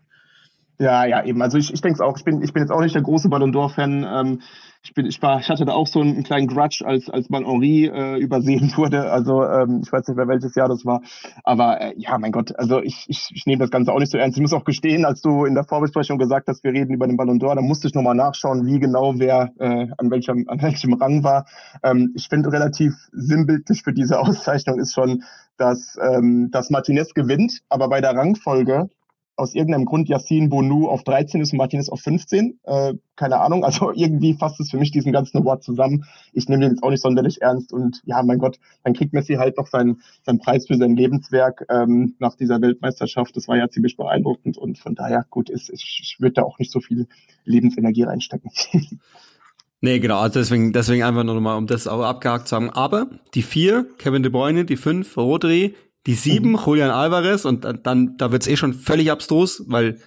Ja, ja, eben. Also ich, ich denke es auch. Ich bin, ich bin jetzt auch nicht der große Ballon d'Or-Fan. Ähm, ich bin, ich war, ich hatte da auch so einen, kleinen Grudge, als als man Henri äh, übersehen wurde. Also ähm, ich weiß nicht mehr welches Jahr das war, aber äh, ja, mein Gott. Also ich, ich, ich nehme das Ganze auch nicht so ernst. Ich muss auch gestehen, als du in der Vorbesprechung gesagt hast, wir reden über den Ballon d'Or, da musste ich nochmal nachschauen, wie genau wer äh, an welchem an welchem Rang war. Ähm, ich finde relativ sinnbildlich für diese Auszeichnung ist schon, dass ähm, dass Martinez gewinnt, aber bei der Rangfolge aus irgendeinem Grund Yassin Bonu auf 13 ist und Martinez auf 15. Äh, keine Ahnung, also irgendwie fasst es für mich diesen ganzen Award zusammen. Ich nehme den jetzt auch nicht sonderlich ernst und ja, mein Gott, dann kriegt Messi halt noch seinen, seinen Preis für sein Lebenswerk ähm, nach dieser Weltmeisterschaft. Das war ja ziemlich beeindruckend und von daher, gut, ist, ich, ich würde da auch nicht so viel Lebensenergie reinstecken. Nee, genau, also deswegen, deswegen einfach nur nochmal, um das auch abgehakt zu haben. Aber die vier, Kevin De Bruyne, die fünf, Rodri, die sieben, mhm. Julian Alvarez und dann, dann da wird's eh schon völlig abstrus, weil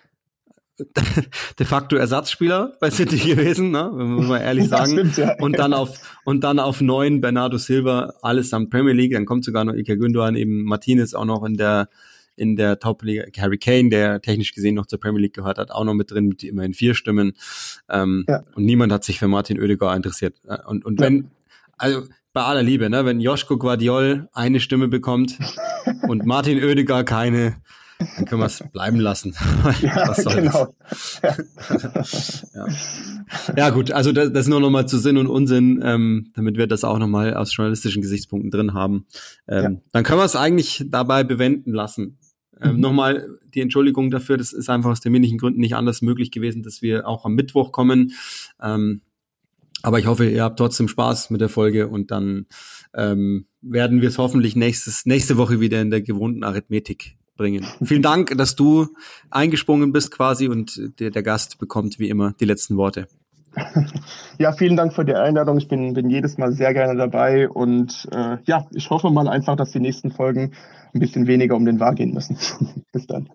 de facto Ersatzspieler bei City gewesen, ne? muss man ehrlich sagen. Ja, stimmt, ja. Und dann auf und dann auf neun Bernardo Silva, alles am Premier League. Dann kommt sogar noch Ike Gündogan, eben Martinez auch noch in der in der Top-Liga. Harry Kane, der technisch gesehen noch zur Premier League gehört hat, auch noch mit drin, mit immerhin vier Stimmen. Ähm, ja. Und niemand hat sich für Martin Oedegaard interessiert. Äh, und, und wenn, also bei aller Liebe, ne, wenn Joschko Guardiol eine Stimme bekommt und Martin Oedegaard keine, dann können wir es bleiben lassen. ja, genau. ja. ja. gut, also das, das nur nochmal zu Sinn und Unsinn, ähm, damit wir das auch nochmal aus journalistischen Gesichtspunkten drin haben. Ähm, ja. Dann können wir es eigentlich dabei bewenden lassen. Ähm, mhm. Nochmal die Entschuldigung dafür, das ist einfach aus terminlichen Gründen nicht anders möglich gewesen, dass wir auch am Mittwoch kommen. Ähm, aber ich hoffe, ihr habt trotzdem Spaß mit der Folge und dann ähm, werden wir es hoffentlich nächstes, nächste Woche wieder in der gewohnten Arithmetik bringen. Vielen Dank, dass du eingesprungen bist quasi und der, der Gast bekommt wie immer die letzten Worte. Ja, vielen Dank für die Einladung. Ich bin, bin jedes Mal sehr gerne dabei und äh, ja, ich hoffe mal einfach, dass die nächsten Folgen ein bisschen weniger um den Wahr gehen müssen. Bis dann.